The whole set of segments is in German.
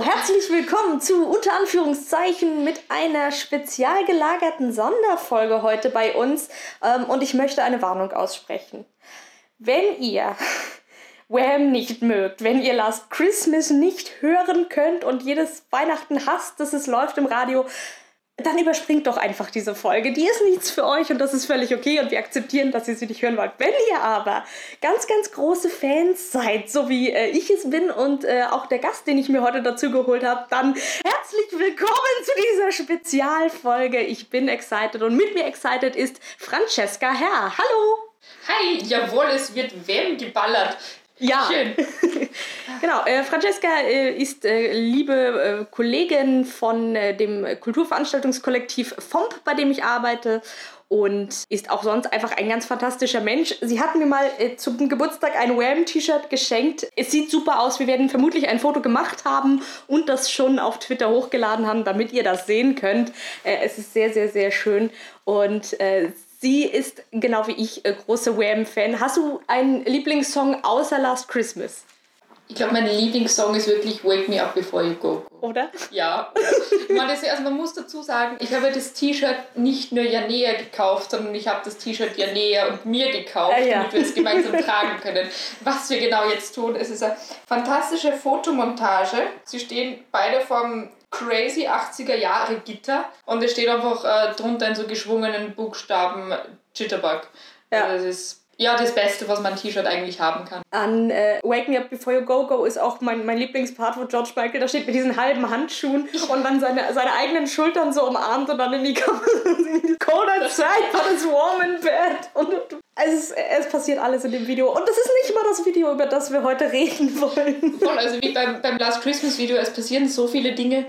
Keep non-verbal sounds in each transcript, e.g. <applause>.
herzlich willkommen zu unter Anführungszeichen mit einer spezial gelagerten Sonderfolge heute bei uns. Ähm, und ich möchte eine Warnung aussprechen. Wenn ihr <laughs> Wham nicht mögt, wenn ihr Last Christmas nicht hören könnt und jedes Weihnachten hasst, dass es läuft im Radio, dann überspringt doch einfach diese Folge. Die ist nichts für euch und das ist völlig okay und wir akzeptieren, dass ihr sie nicht hören wollt. Wenn ihr aber ganz, ganz große Fans seid, so wie äh, ich es bin und äh, auch der Gast, den ich mir heute dazu geholt habe, dann herzlich willkommen zu dieser Spezialfolge. Ich bin excited und mit mir excited ist Francesca Herr. Hallo! Hi, jawohl, es wird wem geballert. Ja, Schön. <laughs> genau. Äh, Francesca äh, ist äh, liebe äh, Kollegin von äh, dem Kulturveranstaltungskollektiv FOMP, bei dem ich arbeite und ist auch sonst einfach ein ganz fantastischer Mensch. Sie hat mir mal äh, zum Geburtstag ein Wham-T-Shirt geschenkt. Es sieht super aus. Wir werden vermutlich ein Foto gemacht haben und das schon auf Twitter hochgeladen haben, damit ihr das sehen könnt. Äh, es ist sehr, sehr, sehr schön und äh, Sie ist genau wie ich äh, große Wham-Fan. Hast du einen Lieblingssong außer Last Christmas? Ich glaube, mein Lieblingssong ist wirklich Wake Me Up Before You Go. Oder? Ja. man, das, also man muss dazu sagen, ich habe das T-Shirt nicht nur Janea gekauft, sondern ich habe das T-Shirt Janea und mir gekauft, ah, ja. damit wir es gemeinsam <laughs> tragen können. Was wir genau jetzt tun, es ist eine fantastische Fotomontage. Sie stehen beide vom crazy 80er Jahre Gitter und es steht einfach äh, drunter in so geschwungenen Buchstaben Jitterbug. Ja. Also das ist ja, das Beste, was man T-Shirt eigentlich haben kann. An äh, Wake Me Up Before You Go Go ist auch mein, mein Lieblingspart, wo George Michael da steht mit diesen halben Handschuhen und dann seine, seine eigenen Schultern so umarmt und dann in die Kamera Cold outside, but it's warm in bed. Und es, es passiert alles in dem Video. Und das ist nicht mal das Video, über das wir heute reden wollen. Voll, also wie beim, beim Last Christmas Video, es passieren so viele Dinge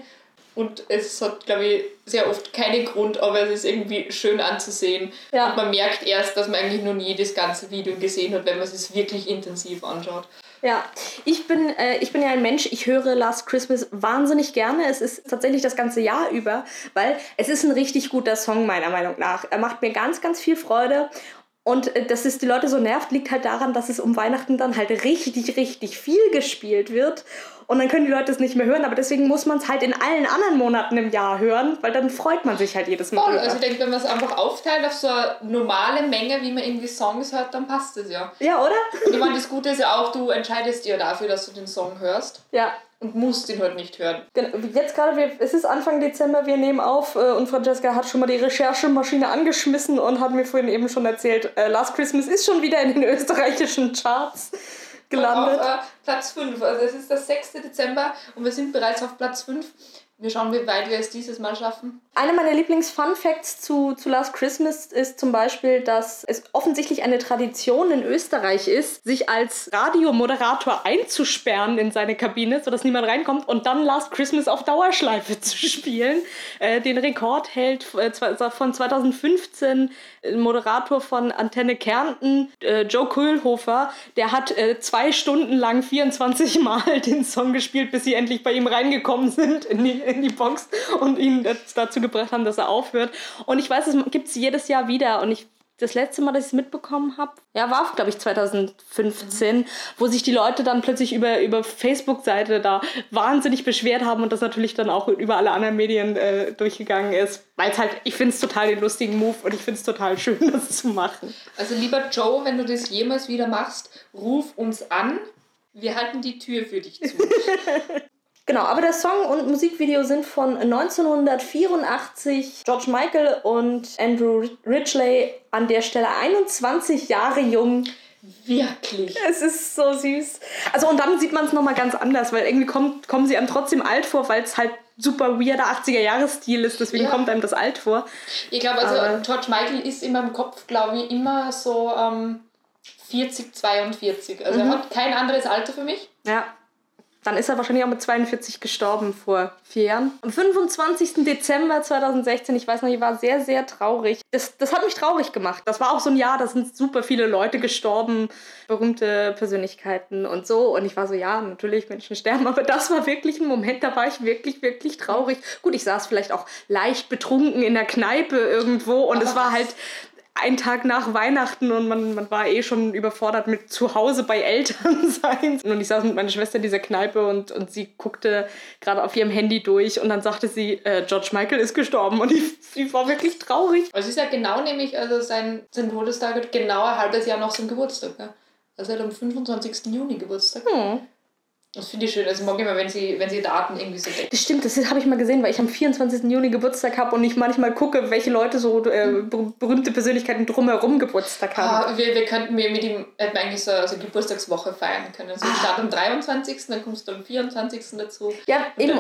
und es hat, glaube ich, sehr oft keinen Grund, aber es ist irgendwie schön anzusehen. Ja. Und man merkt erst, dass man eigentlich noch nie das ganze Video gesehen hat, wenn man es wirklich intensiv anschaut. Ja, ich bin, äh, ich bin ja ein Mensch, ich höre Last Christmas wahnsinnig gerne. Es ist tatsächlich das ganze Jahr über, weil es ist ein richtig guter Song, meiner Meinung nach. Er macht mir ganz, ganz viel Freude. Und äh, dass es die Leute so nervt, liegt halt daran, dass es um Weihnachten dann halt richtig, richtig viel gespielt wird und dann können die Leute es nicht mehr hören. Aber deswegen muss man es halt in allen anderen Monaten im Jahr hören, weil dann freut man sich halt jedes Mal. Voll, also ich denke, wenn man es einfach aufteilt auf so eine normale Menge, wie man irgendwie Songs hört, dann passt es ja. Ja, oder? Und ich meine, das Gute ist ja auch, du entscheidest dir dafür, dass du den Song hörst. Ja und musst ihn heute halt nicht hören. Genau. Jetzt gerade, es ist Anfang Dezember, wir nehmen auf äh, und Francesca hat schon mal die Recherchemaschine angeschmissen und hat mir vorhin eben schon erzählt, äh, Last Christmas ist schon wieder in den <laughs> österreichischen Charts gelandet. auf äh, Platz 5. Also es ist der 6. Dezember und wir sind bereits auf Platz 5. Wir schauen, wie weit wir es dieses Mal schaffen. Einer meiner Lieblings-Fun-Facts zu, zu Last Christmas ist zum Beispiel, dass es offensichtlich eine Tradition in Österreich ist, sich als Radiomoderator einzusperren in seine Kabine, sodass niemand reinkommt und dann Last Christmas auf Dauerschleife <laughs> zu spielen. Äh, den Rekord hält äh, von 2015 ein Moderator von Antenne Kärnten, äh, Joe Köhlhofer. Der hat äh, zwei Stunden lang 24 Mal <laughs> den Song gespielt, bis sie endlich bei ihm reingekommen sind in die <laughs> in die Box und ihn dazu gebracht haben, dass er aufhört. Und ich weiß, es gibt es jedes Jahr wieder und ich das letzte Mal, dass ich es mitbekommen habe, ja, war, glaube ich, 2015, mhm. wo sich die Leute dann plötzlich über, über Facebook-Seite da wahnsinnig beschwert haben und das natürlich dann auch über alle anderen Medien äh, durchgegangen ist. Weil es halt, ich finde es total den lustigen Move und ich finde es total schön, <laughs> das zu machen. Also lieber Joe, wenn du das jemals wieder machst, ruf uns an. Wir halten die Tür für dich zu. <laughs> Genau, aber der Song und Musikvideo sind von 1984. George Michael und Andrew Ridgely an der Stelle 21 Jahre jung. Wirklich. Es ist so süß. Also und dann sieht man es nochmal ganz anders, weil irgendwie kommt, kommen sie einem trotzdem alt vor, weil es halt super weirder 80er-Jahres-Stil ist, deswegen ja. kommt einem das alt vor. Ich glaube, also Aber George Michael ist in meinem Kopf, glaube ich, immer so ähm, 40, 42. Also mhm. er hat kein anderes Alter für mich. Ja dann ist er wahrscheinlich auch mit 42 gestorben vor vier Jahren. Am 25. Dezember 2016, ich weiß noch, ich war sehr, sehr traurig. Das, das hat mich traurig gemacht. Das war auch so ein Jahr, da sind super viele Leute gestorben, berühmte Persönlichkeiten und so. Und ich war so, ja, natürlich, Menschen sterben, aber das war wirklich ein Moment, da war ich wirklich, wirklich traurig. Gut, ich saß vielleicht auch leicht betrunken in der Kneipe irgendwo und es war halt ein Tag nach Weihnachten und man, man war eh schon überfordert mit zu Hause bei Eltern <laughs> sein. Und ich saß mit meiner Schwester in dieser Kneipe und, und sie guckte gerade auf ihrem Handy durch und dann sagte sie, äh, George Michael ist gestorben und ich, ich war wirklich traurig. Also es ist ja genau nämlich, also sein, sein Todestag genau ein halbes Jahr nach seinem Geburtstag. Ja? Also er hat am 25. Juni Geburtstag. Hm. Das finde ich schön. Also mag immer, wenn sie, wenn sie Daten irgendwie so decken. Das stimmt, das habe ich mal gesehen, weil ich am 24. Juni Geburtstag habe und ich manchmal gucke, welche Leute so äh, berühmte Persönlichkeiten drumherum Geburtstag haben. Ah, wir, wir könnten mir mit ihm äh, eigentlich so also Geburtstagswoche feiern können. Also ich ah. starte am 23., dann kommst du am 24. dazu. Ja, und eben.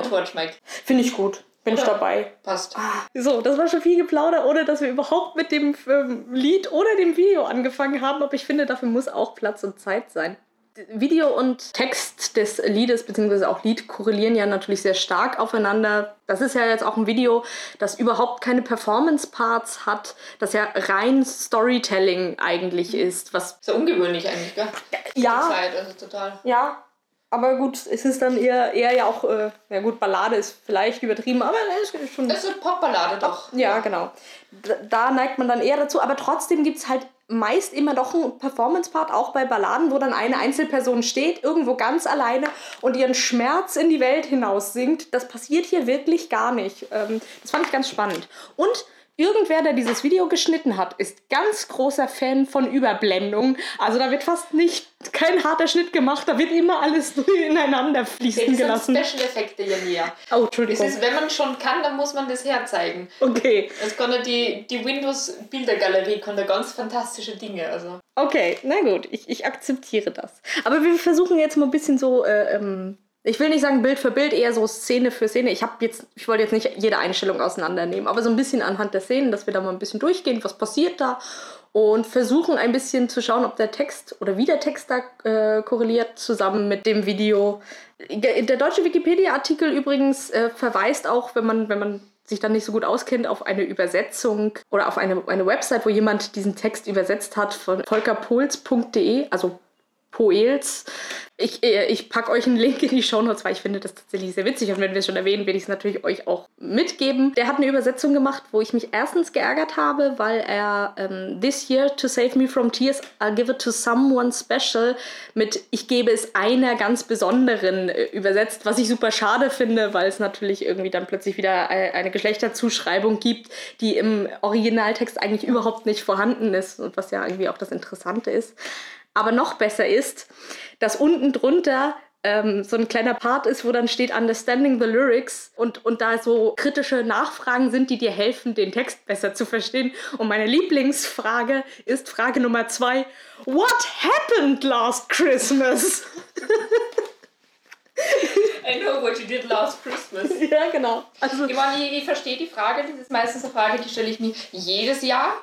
Finde ich gut. Bin oder? ich dabei. Passt. Ah, so, das war schon viel geplaudert, ohne dass wir überhaupt mit dem ähm, Lied oder dem Video angefangen haben. Aber ich finde, dafür muss auch Platz und Zeit sein. Video und Text des Liedes bzw. auch Lied korrelieren ja natürlich sehr stark aufeinander. Das ist ja jetzt auch ein Video, das überhaupt keine Performance-Parts hat, das ja rein Storytelling eigentlich ist. Was ist ja ungewöhnlich eigentlich, gell? Ja. Zeit, also total. Ja, aber gut, es ist dann eher, eher ja auch, äh, ja gut, Ballade ist vielleicht übertrieben, aber es ist schon. Das ist eine Popballade doch. Ja, genau. Da, da neigt man dann eher dazu, aber trotzdem gibt es halt meist immer doch ein Performance-Part, auch bei Balladen, wo dann eine Einzelperson steht, irgendwo ganz alleine und ihren Schmerz in die Welt hinaus singt. Das passiert hier wirklich gar nicht. Ähm, das fand ich ganz spannend. Und Irgendwer, der dieses Video geschnitten hat, ist ganz großer Fan von Überblendung. Also da wird fast nicht kein harter Schnitt gemacht, da wird immer alles <laughs> ineinander fließen das gelassen. Das sind Special-Effekte, Jania. Oh, Entschuldigung. Das ist, wenn man schon kann, dann muss man das herzeigen. Okay. Es kann die, die Windows-Bildergalerie kann da ganz fantastische Dinge. Also. Okay, na gut, ich, ich akzeptiere das. Aber wir versuchen jetzt mal ein bisschen so äh, ähm, ich will nicht sagen Bild für Bild, eher so Szene für Szene. Ich jetzt, ich wollte jetzt nicht jede Einstellung auseinandernehmen, aber so ein bisschen anhand der Szenen, dass wir da mal ein bisschen durchgehen, was passiert da und versuchen ein bisschen zu schauen, ob der Text oder wie der Text da äh, korreliert zusammen mit dem Video. Der deutsche Wikipedia-Artikel übrigens äh, verweist auch, wenn man, wenn man sich dann nicht so gut auskennt, auf eine Übersetzung oder auf eine, eine Website, wo jemand diesen Text übersetzt hat von volkerpols.de, also Poels. Ich, äh, ich packe euch einen Link in die Show Notes, weil ich finde das tatsächlich sehr witzig. Und wenn wir es schon erwähnen, werde ich es natürlich euch auch mitgeben. Der hat eine Übersetzung gemacht, wo ich mich erstens geärgert habe, weil er ähm, This year to save me from tears, I'll give it to someone special mit Ich gebe es einer ganz besonderen äh, übersetzt, was ich super schade finde, weil es natürlich irgendwie dann plötzlich wieder äh, eine Geschlechterzuschreibung gibt, die im Originaltext eigentlich überhaupt nicht vorhanden ist und was ja irgendwie auch das Interessante ist. Aber noch besser ist, dass unten drunter ähm, so ein kleiner Part ist, wo dann steht Understanding the Lyrics und, und da so kritische Nachfragen sind, die dir helfen, den Text besser zu verstehen. Und meine Lieblingsfrage ist Frage Nummer zwei: What happened last Christmas? I know what you did last Christmas. <laughs> Ja, genau. Also, ich, meine, ich, ich verstehe die Frage, das ist meistens eine Frage, die stelle ich mir jedes Jahr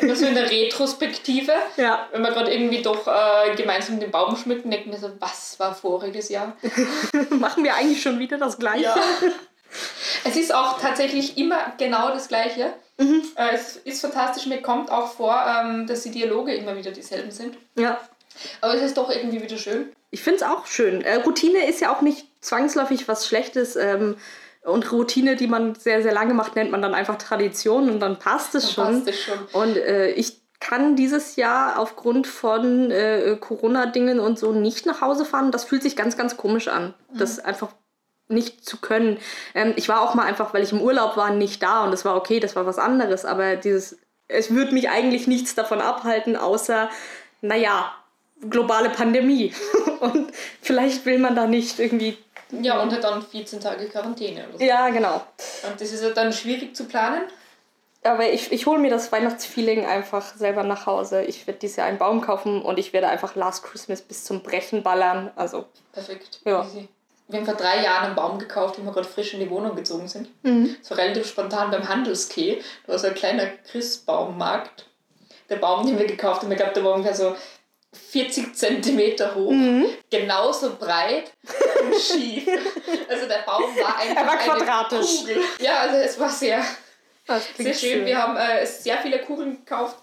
Immer so in der Retrospektive. Ja. Wenn wir gerade irgendwie doch äh, gemeinsam den Baum schmücken, denken wir so, was war voriges Jahr? <laughs> Machen wir eigentlich schon wieder das Gleiche? Ja. Es ist auch tatsächlich immer genau das Gleiche. Mhm. Äh, es ist fantastisch, mir kommt auch vor, ähm, dass die Dialoge immer wieder dieselben sind. Ja. Aber es ist doch irgendwie wieder schön. Ich finde es auch schön. Äh, Routine ist ja auch nicht zwangsläufig was Schlechtes. Ähm, und Routine, die man sehr, sehr lange macht, nennt man dann einfach Tradition und dann passt es schon. Passt es schon. Und äh, ich kann dieses Jahr aufgrund von äh, Corona-Dingen und so nicht nach Hause fahren. Das fühlt sich ganz, ganz komisch an. Mhm. Das einfach nicht zu können. Ähm, ich war auch mal einfach, weil ich im Urlaub war, nicht da und das war okay, das war was anderes. Aber dieses, es würde mich eigentlich nichts davon abhalten, außer, naja, globale Pandemie. <laughs> und vielleicht will man da nicht irgendwie ja, und halt dann 14 Tage Quarantäne. Oder so. Ja, genau. Und das ist halt dann schwierig zu planen. Aber ich, ich hole mir das Weihnachtsfeeling einfach selber nach Hause. Ich werde dieses Jahr einen Baum kaufen und ich werde einfach Last Christmas bis zum Brechen ballern. Also. Perfekt. Ja. Easy. Wir haben vor drei Jahren einen Baum gekauft, wie wir gerade frisch in die Wohnung gezogen sind. Mhm. So relativ spontan beim Handelskeh. Da war so ein kleiner Christbaummarkt. Der Baum, den wir gekauft haben, ich glaube, der war ungefähr so 40 Zentimeter hoch, mhm. genauso breit und schief. Also der Baum war <laughs> einfach er war quadratisch. Kugel. Ja, also es war sehr, sehr schön. schön. Wir haben äh, sehr viele Kugeln gekauft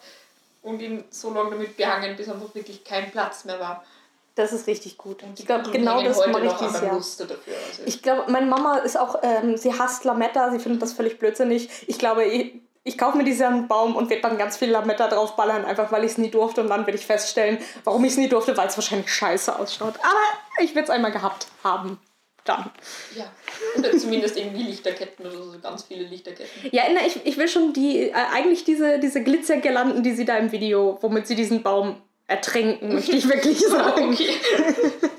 und ihn so lange damit behangen, bis einfach wirklich kein Platz mehr war. Das ist richtig gut. Und ich glaube, genau das mache ich dieses Jahr. Dafür, also ich glaube, meine Mama ist auch, ähm, sie hasst Lametta, sie findet das völlig blödsinnig. Ich glaube, ich, kaufe mir diesen Baum und werde dann ganz viel Lametta draufballern, einfach weil ich es nie durfte. Und dann werde ich feststellen, warum ich es nie durfte, weil es wahrscheinlich scheiße ausschaut. Aber ich werde es einmal gehabt haben. Dann. Ja. Oder zumindest irgendwie Lichterketten oder so, ganz viele Lichterketten. Ja, na, ich, ich will schon die, äh, eigentlich diese, diese Glitzergirlanden, die sie da im Video, womit sie diesen Baum ertränken, möchte ich wirklich <laughs> sagen. Okay. <laughs>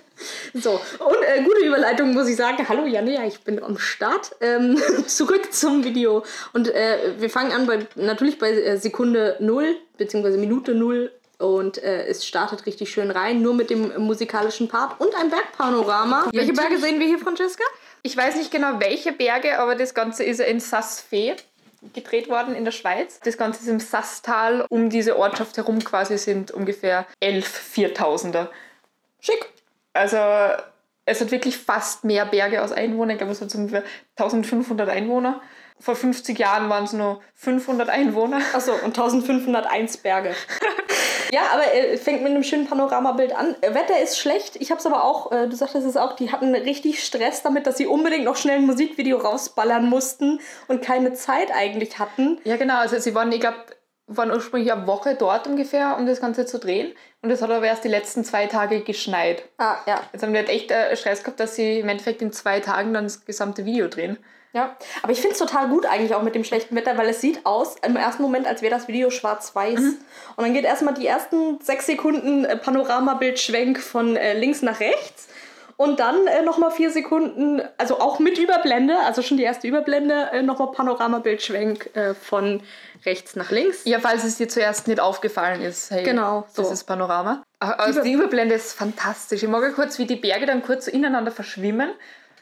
<laughs> So, und äh, gute Überleitung muss ich sagen. Hallo Janne, ich bin am Start. Ähm, <laughs> zurück zum Video. Und äh, wir fangen an bei natürlich bei äh, Sekunde 0, beziehungsweise Minute 0. Und äh, es startet richtig schön rein, nur mit dem musikalischen Part und ein Bergpanorama. Ja, welche Berge sehen wir hier, Francesca? Ich weiß nicht genau, welche Berge, aber das Ganze ist in Saas-Fee gedreht worden in der Schweiz. Das Ganze ist im Sasstal. Um diese Ortschaft herum quasi sind ungefähr elf Viertausender. Schick. Also es hat wirklich fast mehr Berge als Einwohner. Ich glaube, es hat so ungefähr 1500 Einwohner. Vor 50 Jahren waren es nur 500 Einwohner. Achso, und 1501 Berge. <laughs> ja, aber es fängt mit einem schönen Panoramabild an. Wetter ist schlecht. Ich habe es aber auch, äh, du sagtest es auch, die hatten richtig Stress damit, dass sie unbedingt noch schnell ein Musikvideo rausballern mussten und keine Zeit eigentlich hatten. Ja, genau. Also sie waren, ich glaube, waren ursprünglich eine Woche dort ungefähr, um das Ganze zu drehen. Und es hat aber erst die letzten zwei Tage geschneit. Ah, ja. Jetzt haben wir halt echt äh, Stress gehabt, dass sie im Endeffekt in zwei Tagen dann das gesamte Video drehen. Ja, aber ich finde es total gut eigentlich auch mit dem schlechten Wetter, weil es sieht aus im ersten Moment, als wäre das Video schwarz-weiß. Mhm. Und dann geht erstmal die ersten sechs Sekunden äh, Panoramabildschwenk von äh, links nach rechts. Und dann äh, nochmal vier Sekunden, also auch mit Überblende, also schon die erste Überblende, äh, nochmal Panoramabildschwenk äh, von rechts nach links. Ja, falls es dir zuerst nicht aufgefallen ist. Hey, genau. So. Das ist Panorama. Also die Überblende ist fantastisch. Ich mag kurz, wie die Berge dann kurz so ineinander verschwimmen.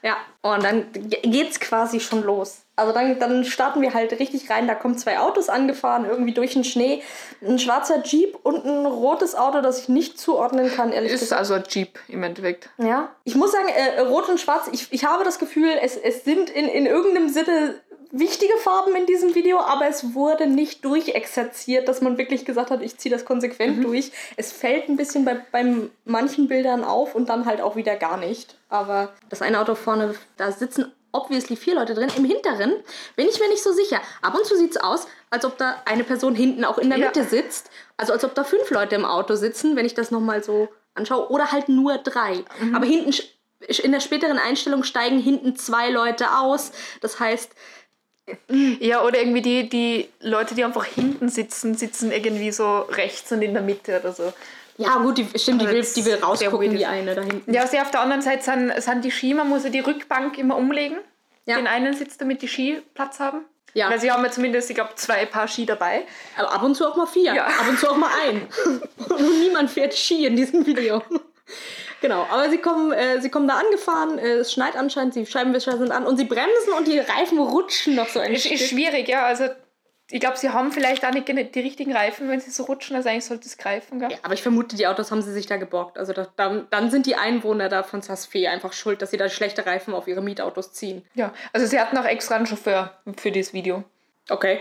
Ja, und dann geht's quasi schon los. Also dann, dann starten wir halt richtig rein. Da kommen zwei Autos angefahren, irgendwie durch den Schnee. Ein schwarzer Jeep und ein rotes Auto, das ich nicht zuordnen kann, ehrlich ist gesagt. Ist also ein Jeep im Endeffekt. Ja. Ich muss sagen, äh, rot und schwarz, ich, ich habe das Gefühl, es, es sind in, in irgendeinem Sinne wichtige Farben in diesem Video, aber es wurde nicht durchexerziert, dass man wirklich gesagt hat, ich ziehe das konsequent mhm. durch. Es fällt ein bisschen bei, bei manchen Bildern auf und dann halt auch wieder gar nicht. Aber das eine Auto vorne, da sitzen obviously vier Leute drin. Im Hinteren bin ich mir nicht so sicher. Ab und zu sieht es aus, als ob da eine Person hinten auch in der Mitte sitzt. Also als ob da fünf Leute im Auto sitzen, wenn ich das nochmal so anschaue. Oder halt nur drei. Mhm. Aber hinten in der späteren Einstellung steigen hinten zwei Leute aus. Das heißt, ja, oder irgendwie die, die Leute, die einfach hinten sitzen, sitzen irgendwie so rechts und in der Mitte oder so. Ja, gut, die, stimmt, die will, die will rausgucken, die eine da hinten. Ja, also auf der anderen Seite sind, sind die Ski, man muss ja die Rückbank immer umlegen. Ja. Den einen Sitz, damit die Ski Platz haben. Ja. Weil sie haben ja zumindest, ich glaube, zwei Paar Ski dabei. Aber ab und zu auch mal vier. Ja. Ab und zu auch mal ein. <laughs> und niemand fährt Ski in diesem Video. Genau, aber sie kommen, äh, sie kommen da angefahren, äh, es schneit anscheinend, die Scheibenwischer sind an und sie bremsen und die Reifen rutschen noch so ein ist, Ist schwierig, ja. Also ich glaube, sie haben vielleicht auch nicht die richtigen Reifen, wenn sie so rutschen. Also eigentlich sollte es greifen. Gell? Ja, aber ich vermute, die Autos haben sie sich da geborgt. Also da, dann, dann sind die Einwohner da von Sasfee einfach schuld, dass sie da schlechte Reifen auf ihre Mietautos ziehen. Ja, also sie hatten auch extra einen Chauffeur für dieses Video. Okay.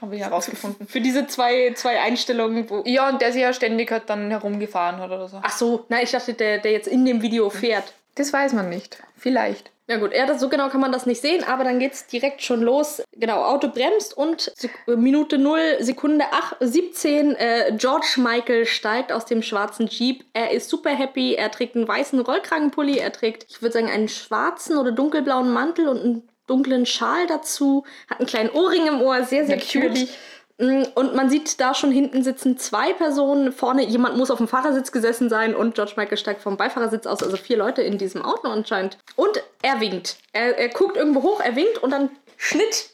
Haben wir herausgefunden. Für diese zwei, zwei Einstellungen, wo. Ja, und der sich ja ständig halt dann herumgefahren hat oder so. Ach so, nein, ich dachte, der, der jetzt in dem Video fährt. Das weiß man nicht. Vielleicht. Ja gut, ja, das, so genau kann man das nicht sehen, aber dann geht es direkt schon los. Genau, Auto bremst und Minute 0, Sekunde 8, 17, äh, George Michael steigt aus dem schwarzen Jeep. Er ist super happy, er trägt einen weißen Rollkragenpulli, er trägt, ich würde sagen, einen schwarzen oder dunkelblauen Mantel und einen dunklen Schal dazu, hat einen kleinen Ohrring im Ohr, sehr, sehr Natürlich. cute. Mm, und man sieht da schon hinten sitzen zwei Personen. Vorne jemand muss auf dem Fahrersitz gesessen sein und George Michael steigt vom Beifahrersitz aus. Also vier Leute in diesem Auto anscheinend. Und er winkt. Er, er guckt irgendwo hoch, er winkt und dann Schnitt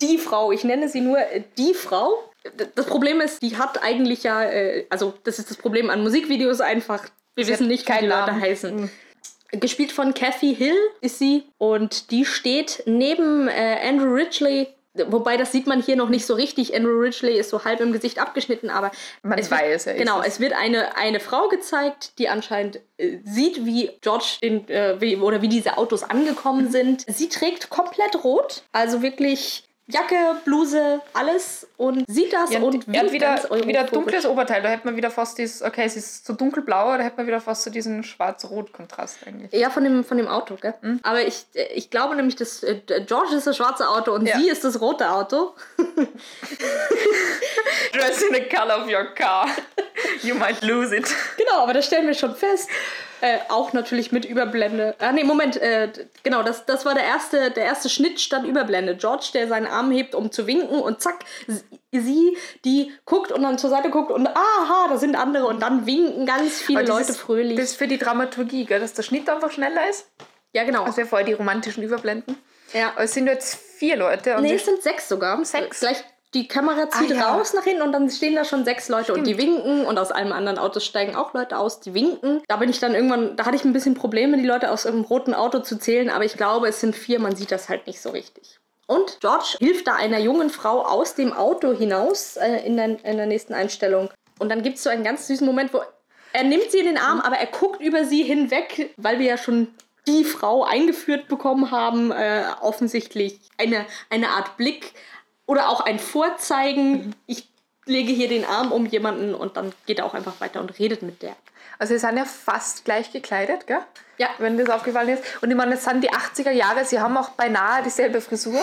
die Frau. Ich nenne sie nur äh, die Frau. Das Problem ist, die hat eigentlich ja, äh, also das ist das Problem an Musikvideos einfach. Wir sie wissen nicht, wie die Leute heißen. Mhm. Gespielt von Kathy Hill ist sie und die steht neben äh, Andrew Ridgely Wobei, das sieht man hier noch nicht so richtig. Andrew Ridgely ist so halb im Gesicht abgeschnitten, aber. Man es weiß, wird, Genau, es wird eine, eine Frau gezeigt, die anscheinend äh, sieht, wie George in, äh, wie, oder wie diese Autos angekommen sind. Sie trägt komplett rot, also wirklich Jacke, Bluse, alles und sieht das ja, und hat wieder, wieder dunkles Oberteil. Da hätte man wieder fast dieses, okay, es ist so dunkelblau, da hätte man wieder fast so diesen schwarz-rot-Kontrast eigentlich. Ja, von dem, von dem Auto, gell? Mhm. Aber ich, ich glaube nämlich, dass äh, George ist das schwarze Auto und ja. sie ist das rote Auto. <laughs> Dress in the color of your car. You might lose it. Genau, aber das stellen wir schon fest. Äh, auch natürlich mit Überblende. Ah, nee, Moment, äh, genau, das, das war der erste, der erste Schnitt stand Überblende. George, der seinen Arm hebt, um zu winken und zack, sie, die guckt und dann zur Seite guckt und aha, da sind andere und dann winken ganz viele Leute ist, fröhlich. Das ist für die Dramaturgie, gell, dass der Schnitt einfach schneller ist. Ja, genau. Also vorher die romantischen Überblenden. Ja. Aber es sind jetzt vier Leute. nee, es sind sechs sogar. Sechs. Gleich die Kamera zieht ah, ja. raus nach hinten und dann stehen da schon sechs Leute Stimmt. und die winken und aus einem anderen Auto steigen auch Leute aus, die winken. Da bin ich dann irgendwann, da hatte ich ein bisschen Probleme, die Leute aus einem roten Auto zu zählen, aber ich glaube, es sind vier, man sieht das halt nicht so richtig. Und George hilft da einer jungen Frau aus dem Auto hinaus äh, in, der, in der nächsten Einstellung. Und dann gibt es so einen ganz süßen Moment, wo er nimmt sie in den Arm, aber er guckt über sie hinweg, weil wir ja schon die Frau eingeführt bekommen haben, äh, offensichtlich eine, eine Art Blick oder auch ein Vorzeigen. Ich lege hier den Arm um jemanden und dann geht er auch einfach weiter und redet mit der. Also sie sind ja fast gleich gekleidet, gell? Ja. Wenn das aufgefallen ist. Und ich meine, es sind die 80er Jahre, sie haben auch beinahe dieselbe Frisur.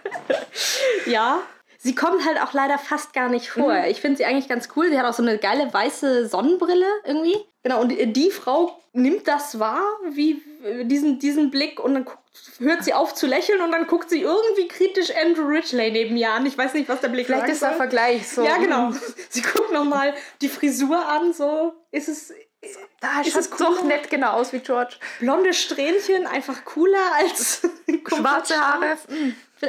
<laughs> ja. Sie kommt halt auch leider fast gar nicht vor. Mhm. Ich finde sie eigentlich ganz cool. Sie hat auch so eine geile weiße Sonnenbrille irgendwie. Genau, und die Frau nimmt das wahr, wie diesen, diesen Blick und dann guckt, hört sie auf zu lächeln und dann guckt sie irgendwie kritisch Andrew Ridgely neben ihr an. Ich weiß nicht, was der Blick Vielleicht ist der Vergleich so. Ja, genau. <laughs> Sie guckt nochmal die Frisur an, so ist es. Da ist es doch nett genau aus wie George. Blonde Strähnchen, einfach cooler als <laughs> schwarze Haare.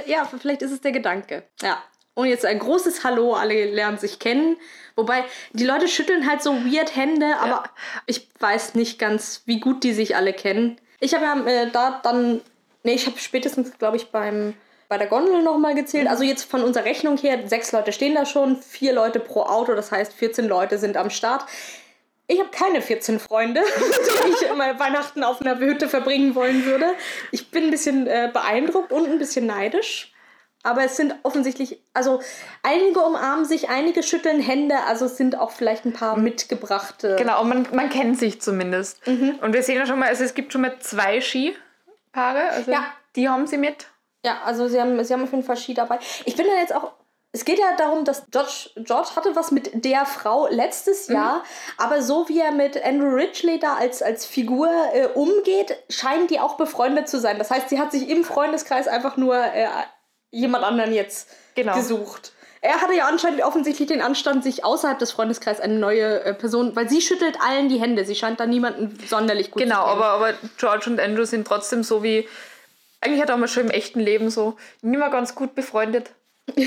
Ja, vielleicht ist es der Gedanke. Ja. Und jetzt ein großes Hallo, alle lernen sich kennen. Wobei, die Leute schütteln halt so weird Hände, aber ja. ich weiß nicht ganz, wie gut die sich alle kennen. Ich habe ja äh, da dann, nee, ich habe spätestens, glaube ich, beim bei der Gondel nochmal gezählt. Also jetzt von unserer Rechnung her, sechs Leute stehen da schon, vier Leute pro Auto, das heißt 14 Leute sind am Start. Ich habe keine 14 Freunde, <laughs> die ich immer Weihnachten auf einer Hütte verbringen wollen würde. Ich bin ein bisschen äh, beeindruckt und ein bisschen neidisch. Aber es sind offensichtlich, also einige umarmen sich, einige schütteln Hände, also es sind auch vielleicht ein paar mitgebrachte. Genau, man, man kennt sich zumindest. Mhm. Und wir sehen ja schon mal, also es gibt schon mal zwei Skipaare, also ja. die haben sie mit. Ja, also sie haben, sie haben auf jeden Fall Ski dabei. Ich bin da jetzt auch es geht ja darum, dass George, George hatte was mit der Frau letztes mhm. Jahr, aber so wie er mit Andrew Ridgely da als, als Figur äh, umgeht, scheinen die auch befreundet zu sein. Das heißt, sie hat sich im Freundeskreis einfach nur äh, jemand anderen jetzt genau. gesucht. Er hatte ja anscheinend offensichtlich den Anstand, sich außerhalb des Freundeskreises eine neue äh, Person, weil sie schüttelt allen die Hände. Sie scheint da niemanden sonderlich gut genau, zu Genau, aber, aber George und Andrew sind trotzdem so wie, eigentlich hat er mal schon im echten Leben so, nicht mehr ganz gut befreundet. <laughs> sie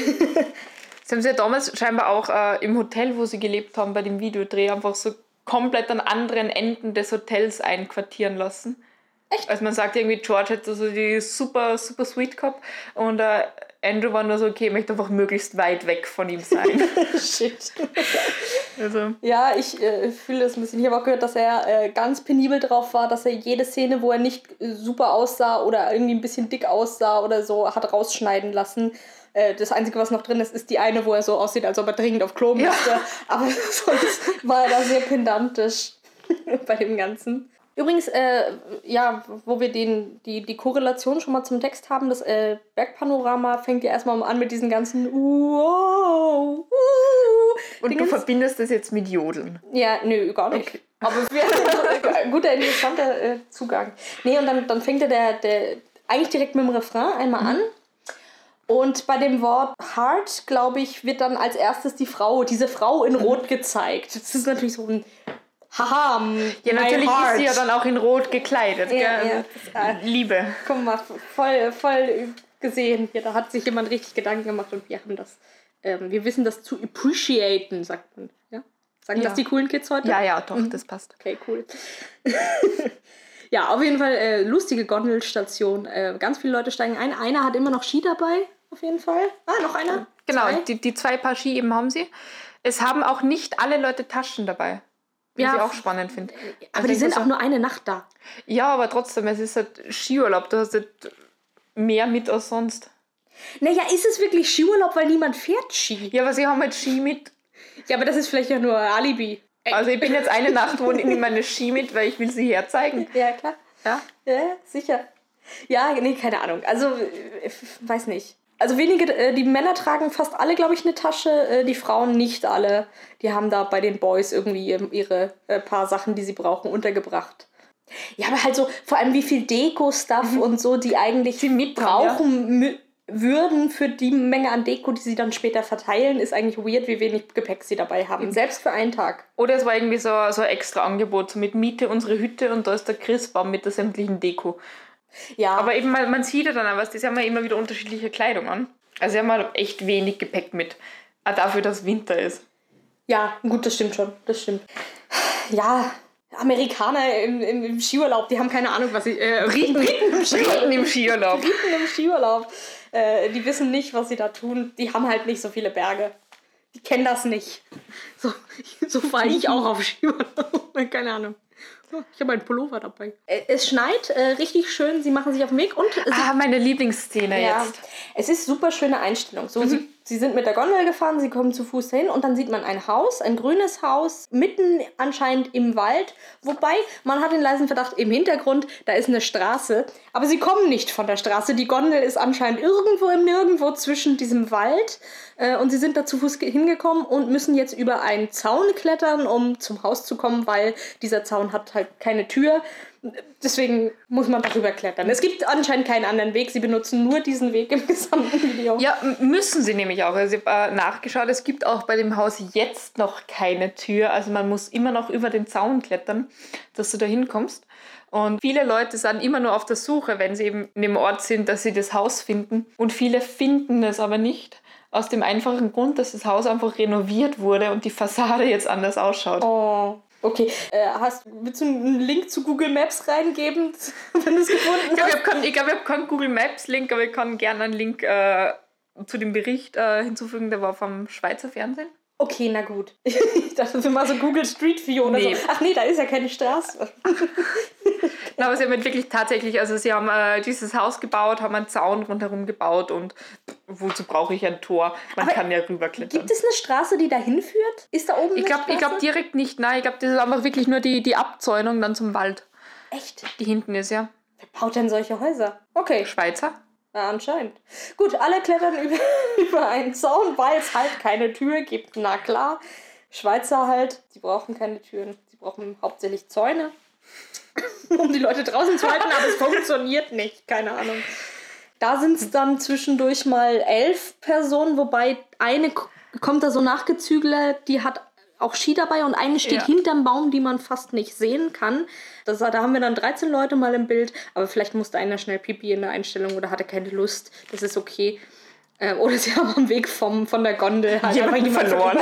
haben sich ja damals scheinbar auch äh, im Hotel, wo sie gelebt haben, bei dem Videodreh einfach so komplett an anderen Enden des Hotels einquartieren lassen. Echt? Also man sagt irgendwie, George hätte so die super, super sweet gehabt und äh, Andrew war nur so, okay, ich möchte einfach möglichst weit weg von ihm sein. <laughs> Shit. also. Ja, ich äh, fühle das ein bisschen. Ich habe auch gehört, dass er äh, ganz penibel drauf war, dass er jede Szene, wo er nicht äh, super aussah oder irgendwie ein bisschen dick aussah oder so, hat rausschneiden lassen. Äh, das Einzige, was noch drin ist, ist die eine, wo er so aussieht, als ob er dringend auf Klo müsste. Ja. Aber <laughs> sonst war er da sehr pedantisch <laughs> bei dem Ganzen. Übrigens, äh, ja, wo wir den, die, die Korrelation schon mal zum Text haben, das äh, Bergpanorama fängt ja erstmal an mit diesen ganzen wow, uh, Und Dingens. du verbindest das jetzt mit Jodeln? Ja, nö, gar nicht. Okay. Aber es wäre ein guter, interessanter äh, Zugang. Nee, und dann, dann fängt er der, der eigentlich direkt mit dem Refrain einmal mhm. an. Und bei dem Wort Heart, glaube ich, wird dann als erstes die Frau, diese Frau in Rot gezeigt. Das ist natürlich so ein Haha, ja, natürlich heart. ist sie ja dann auch in Rot gekleidet. Ja, gell? Ja, äh, Liebe. Guck mal, voll, voll gesehen. Hier, da hat sich jemand richtig Gedanken gemacht und wir haben das. Ähm, wir wissen das zu appreciaten, sagt man. Ja? Sagen ja. das die coolen Kids heute? Ja, ja, doch, mhm. das passt. Okay, cool. <laughs> Ja, auf jeden Fall äh, lustige Gondelstation. Äh, ganz viele Leute steigen ein. Einer hat immer noch Ski dabei, auf jeden Fall. Ah, noch einer? Genau, zwei. Die, die zwei Paar Ski eben haben sie. Es haben auch nicht alle Leute Taschen dabei. Was ja, ich auch spannend finde. Aber also die sind auch nur eine Nacht da. Ja, aber trotzdem, es ist halt Skiurlaub. Du hast halt mehr mit als sonst. Naja, ist es wirklich Skiurlaub, weil niemand fährt Ski? Ja, aber sie haben halt Ski mit. Ja, aber das ist vielleicht ja nur Alibi. Also ich bin jetzt eine <laughs> Nacht wo ich nehme meine Ski mit, weil ich will sie herzeigen. Ja, klar. Ja? Ja, sicher. Ja, nee, keine Ahnung. Also, ich weiß nicht. Also wenige, äh, die Männer tragen fast alle, glaube ich, eine Tasche, äh, die Frauen nicht alle. Die haben da bei den Boys irgendwie ihre äh, paar Sachen, die sie brauchen, untergebracht. Ja, aber halt so, vor allem wie viel Deko-Stuff mhm. und so, die eigentlich sie mitbrauchen ja. würden für die Menge an Deko, die sie dann später verteilen, ist eigentlich weird, wie wenig Gepäck sie dabei haben. Mhm. Selbst für einen Tag. Oder es war irgendwie so, so ein extra Angebot, so mit Miete unsere Hütte und da ist der Christbaum mit der sämtlichen Deko. Ja. Aber eben, man, man sieht ja dann auch was, die haben ja immer wieder unterschiedliche Kleidung an. Also sie haben halt echt wenig Gepäck mit. Auch dafür, dass Winter ist. Ja, gut, das stimmt schon. Das stimmt. Ja, Amerikaner im, im, im Skiurlaub, die haben keine Ahnung, was sie. Äh, Briten, Briten, im Briten im Skiurlaub. <laughs> Briten im Skiurlaub. Äh, die wissen nicht, was sie da tun. Die haben halt nicht so viele Berge. Die kennen das nicht. So, so fahre ich <laughs> auch auf Skiurlaub. <laughs> keine Ahnung. Ich habe einen Pullover dabei. Äh, es schneit äh, richtig schön. Sie machen sich auf den Weg und. Ah, meine Lieblingsszene ja, jetzt. Es ist super schöne Einstellung. So, mhm. sie, sie sind mit der Gondel gefahren, sie kommen zu Fuß hin und dann sieht man ein Haus, ein grünes Haus, mitten anscheinend im Wald. Wobei man hat den leisen Verdacht im Hintergrund, da ist eine Straße. Aber sie kommen nicht von der Straße. Die Gondel ist anscheinend irgendwo im Nirgendwo zwischen diesem Wald. Äh, und sie sind da zu Fuß hingekommen und müssen jetzt über einen Zaun klettern, um zum Haus zu kommen, weil dieser Zaun hat halt keine Tür. Deswegen muss man darüber klettern. Es gibt anscheinend keinen anderen Weg. Sie benutzen nur diesen Weg im <laughs> gesamten Video. Ja, müssen sie nämlich auch. Also ich habe äh, nachgeschaut, es gibt auch bei dem Haus jetzt noch keine Tür. Also man muss immer noch über den Zaun klettern, dass du da hinkommst. Und viele Leute sind immer nur auf der Suche, wenn sie eben in dem Ort sind, dass sie das Haus finden. Und viele finden es aber nicht. Aus dem einfachen Grund, dass das Haus einfach renoviert wurde und die Fassade jetzt anders ausschaut. Oh. Okay, äh, hast, willst du einen Link zu Google Maps reingeben, <laughs> wenn du es gefunden ich glaub, hast? Ich glaube, ich, hab, ich habe keinen Google Maps Link, aber ich kann gerne einen Link äh, zu dem Bericht äh, hinzufügen, der war vom Schweizer Fernsehen. Okay, na gut. <laughs> Ich dachte, wir mal so Google Street View oder nee. so. Ach nee, da ist ja keine Straße. <laughs> Na, aber sie haben wirklich tatsächlich, also sie haben äh, dieses Haus gebaut, haben einen Zaun rundherum gebaut und wozu brauche ich ein Tor? Man aber kann ja rüberklettern. Gibt es eine Straße, die dahin führt? Ist da oben Ich glaube glaub direkt nicht, nein. Ich glaube, das ist einfach wirklich nur die, die Abzäunung dann zum Wald. Echt? Die hinten ist, ja. Wer baut denn solche Häuser? Okay. Schweizer. Ja, anscheinend. Gut, alle klettern über, <laughs> über einen Zaun, weil es halt keine Tür gibt. Na klar. Schweizer halt, die brauchen keine Türen. Sie brauchen hauptsächlich Zäune, <laughs> um die Leute draußen zu halten, aber es funktioniert nicht. Keine Ahnung. Da sind es dann zwischendurch mal elf Personen, wobei eine kommt da so nachgezügelt, die hat auch Ski dabei und eine steht ja. hinterm Baum, die man fast nicht sehen kann. Das, da haben wir dann 13 Leute mal im Bild, aber vielleicht musste einer schnell Pipi in der Einstellung oder hatte keine Lust. Das ist okay. Äh, oder sie <laughs> haben am Weg vom, von der Gondel halt jemanden verloren.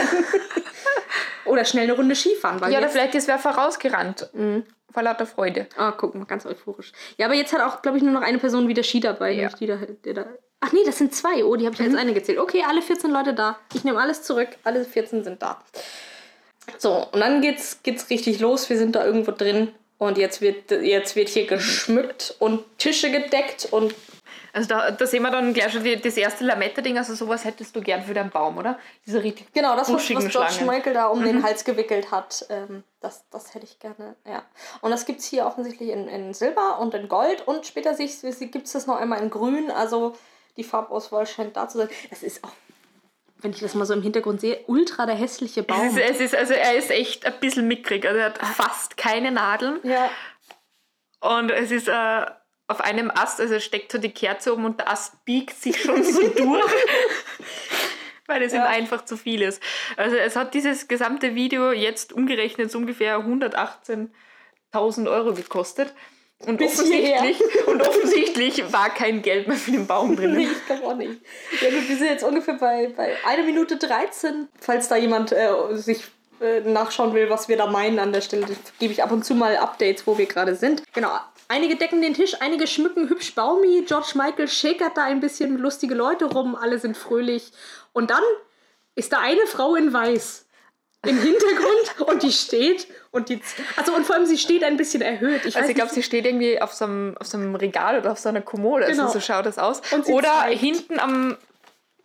<laughs> oder schnell eine Runde Skifahren. Weil ja, oder vielleicht ist wer vorausgerannt. Mhm. Vor lauter Freude. Ah, guck mal, ganz euphorisch. Ja, aber jetzt hat auch, glaube ich, nur noch eine Person wieder Ski dabei. Ja. Die da, die da Ach nee, das sind zwei. Oh, die habe ich mhm. als eine gezählt. Okay, alle 14 Leute da. Ich nehme alles zurück. Alle 14 sind da. So, und dann geht's, geht's richtig los. Wir sind da irgendwo drin. Und jetzt wird, jetzt wird hier geschmückt und Tische gedeckt und. Also da, da sehen wir dann gleich schon die, das erste Lametta-Ding. Also sowas hättest du gern für deinen Baum, oder? Diese richtig Genau, das, was, was George Michael da um mhm. den Hals gewickelt hat. Ähm, das, das hätte ich gerne, ja. Und das gibt es hier offensichtlich in, in Silber und in Gold. Und später gibt es das noch einmal in Grün. Also die Farbauswahl scheint da zu sein. Das ist auch wenn ich das mal so im Hintergrund sehe, ultra der hässliche Baum. Es ist, es ist, also er ist echt ein bisschen mickrig. Also er hat fast keine Nadeln. Ja. Und es ist äh, auf einem Ast, also steckt so die Kerze oben und der Ast biegt sich schon so <laughs> durch. weil es ja. ihm einfach zu viel ist. Also es hat dieses gesamte Video jetzt umgerechnet so ungefähr 118.000 Euro gekostet. Und offensichtlich, und offensichtlich war kein Geld mehr für den Baum <laughs> drin. nee, ich glaube auch nicht. Ja gut, wir sind jetzt ungefähr bei, bei 1 Minute 13, falls da jemand äh, sich äh, nachschauen will, was wir da meinen an der Stelle, gebe ich ab und zu mal Updates, wo wir gerade sind. Genau. Einige decken den Tisch, einige schmücken hübsch Baumi. George Michael shakert da ein bisschen lustige Leute rum, alle sind fröhlich. Und dann ist da eine Frau in Weiß im Hintergrund und die steht und die. Also und vor allem sie steht ein bisschen erhöht. Ich also ich glaube, sie steht irgendwie auf so, einem, auf so einem Regal oder auf so einer Kommode. Also genau. Also so schaut das aus. Oder zeigt. hinten am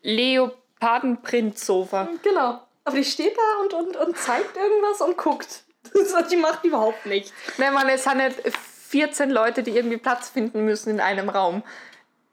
Leopardenprint-Sofa. Genau. Aber die steht da und, und, und zeigt irgendwas und guckt. <laughs> die macht überhaupt nichts. Nein, man, es sind nicht 14 Leute, die irgendwie Platz finden müssen in einem Raum.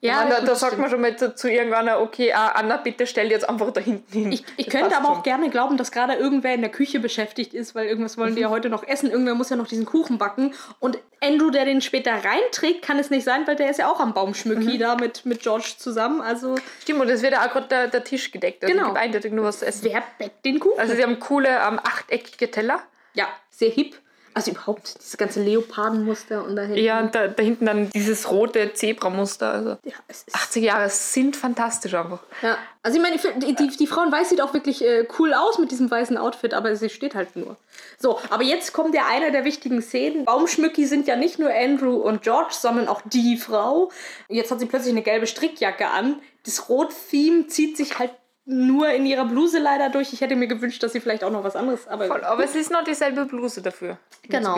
Ja, da, da sagt man schon mal zu, zu irgendeiner, okay, ah, Anna, bitte stell jetzt einfach da hinten hin. Ich, ich könnte aber schon. auch gerne glauben, dass gerade irgendwer in der Küche beschäftigt ist, weil irgendwas wollen mhm. die ja heute noch essen. Irgendwer muss ja noch diesen Kuchen backen. Und Andrew, der den später reinträgt, kann es nicht sein, weil der ist ja auch am Baumschmücki mhm. da mit, mit George zusammen. Also Stimmt, und es wird ja auch gerade der, der, Tisch gedeckt. Also genau. eindeutig nur was zu essen. Wer backt den Kuchen? Also sie haben coole ähm, achteckige Teller. Ja, sehr hip. Also überhaupt dieses ganze Leopardenmuster und da hinten. Ja, und da, da hinten dann dieses rote Zebramuster. Also ja, 80 Jahre sind fantastisch einfach. Ja, also ich meine, die, die, die Frau in Weiß sieht auch wirklich äh, cool aus mit diesem weißen Outfit, aber sie steht halt nur. So, aber jetzt kommt ja einer der wichtigen Szenen. Baumschmücki sind ja nicht nur Andrew und George, sondern auch die Frau. Jetzt hat sie plötzlich eine gelbe Strickjacke an. Das Rot-Theme zieht sich halt nur in ihrer Bluse leider durch. Ich hätte mir gewünscht, dass sie vielleicht auch noch was anderes. Aber, Voll, aber es ist noch dieselbe Bluse dafür. Genau.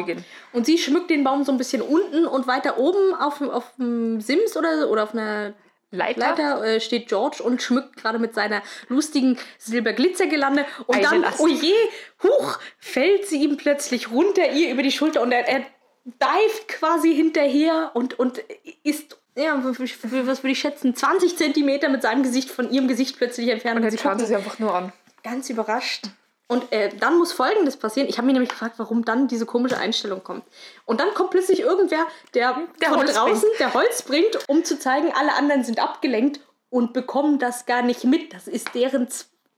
Und sie schmückt den Baum so ein bisschen unten und weiter oben auf, auf dem Sims oder, oder auf einer Leiter, Leiter äh, steht George und schmückt gerade mit seiner lustigen Silberglitzergelande. Und dann, oh je, huch, fällt sie ihm plötzlich runter, ihr über die Schulter und er, er dived quasi hinterher und, und ist ja, was würde ich schätzen, 20 Zentimeter mit seinem Gesicht von ihrem Gesicht plötzlich entfernt. Und dann schaut sie sich einfach nur an. Ganz überrascht. Und äh, dann muss Folgendes passieren. Ich habe mich nämlich gefragt, warum dann diese komische Einstellung kommt. Und dann kommt plötzlich irgendwer, der, der von Holz draußen, bringt. der Holz bringt, um zu zeigen, alle anderen sind abgelenkt und bekommen das gar nicht mit. Das ist deren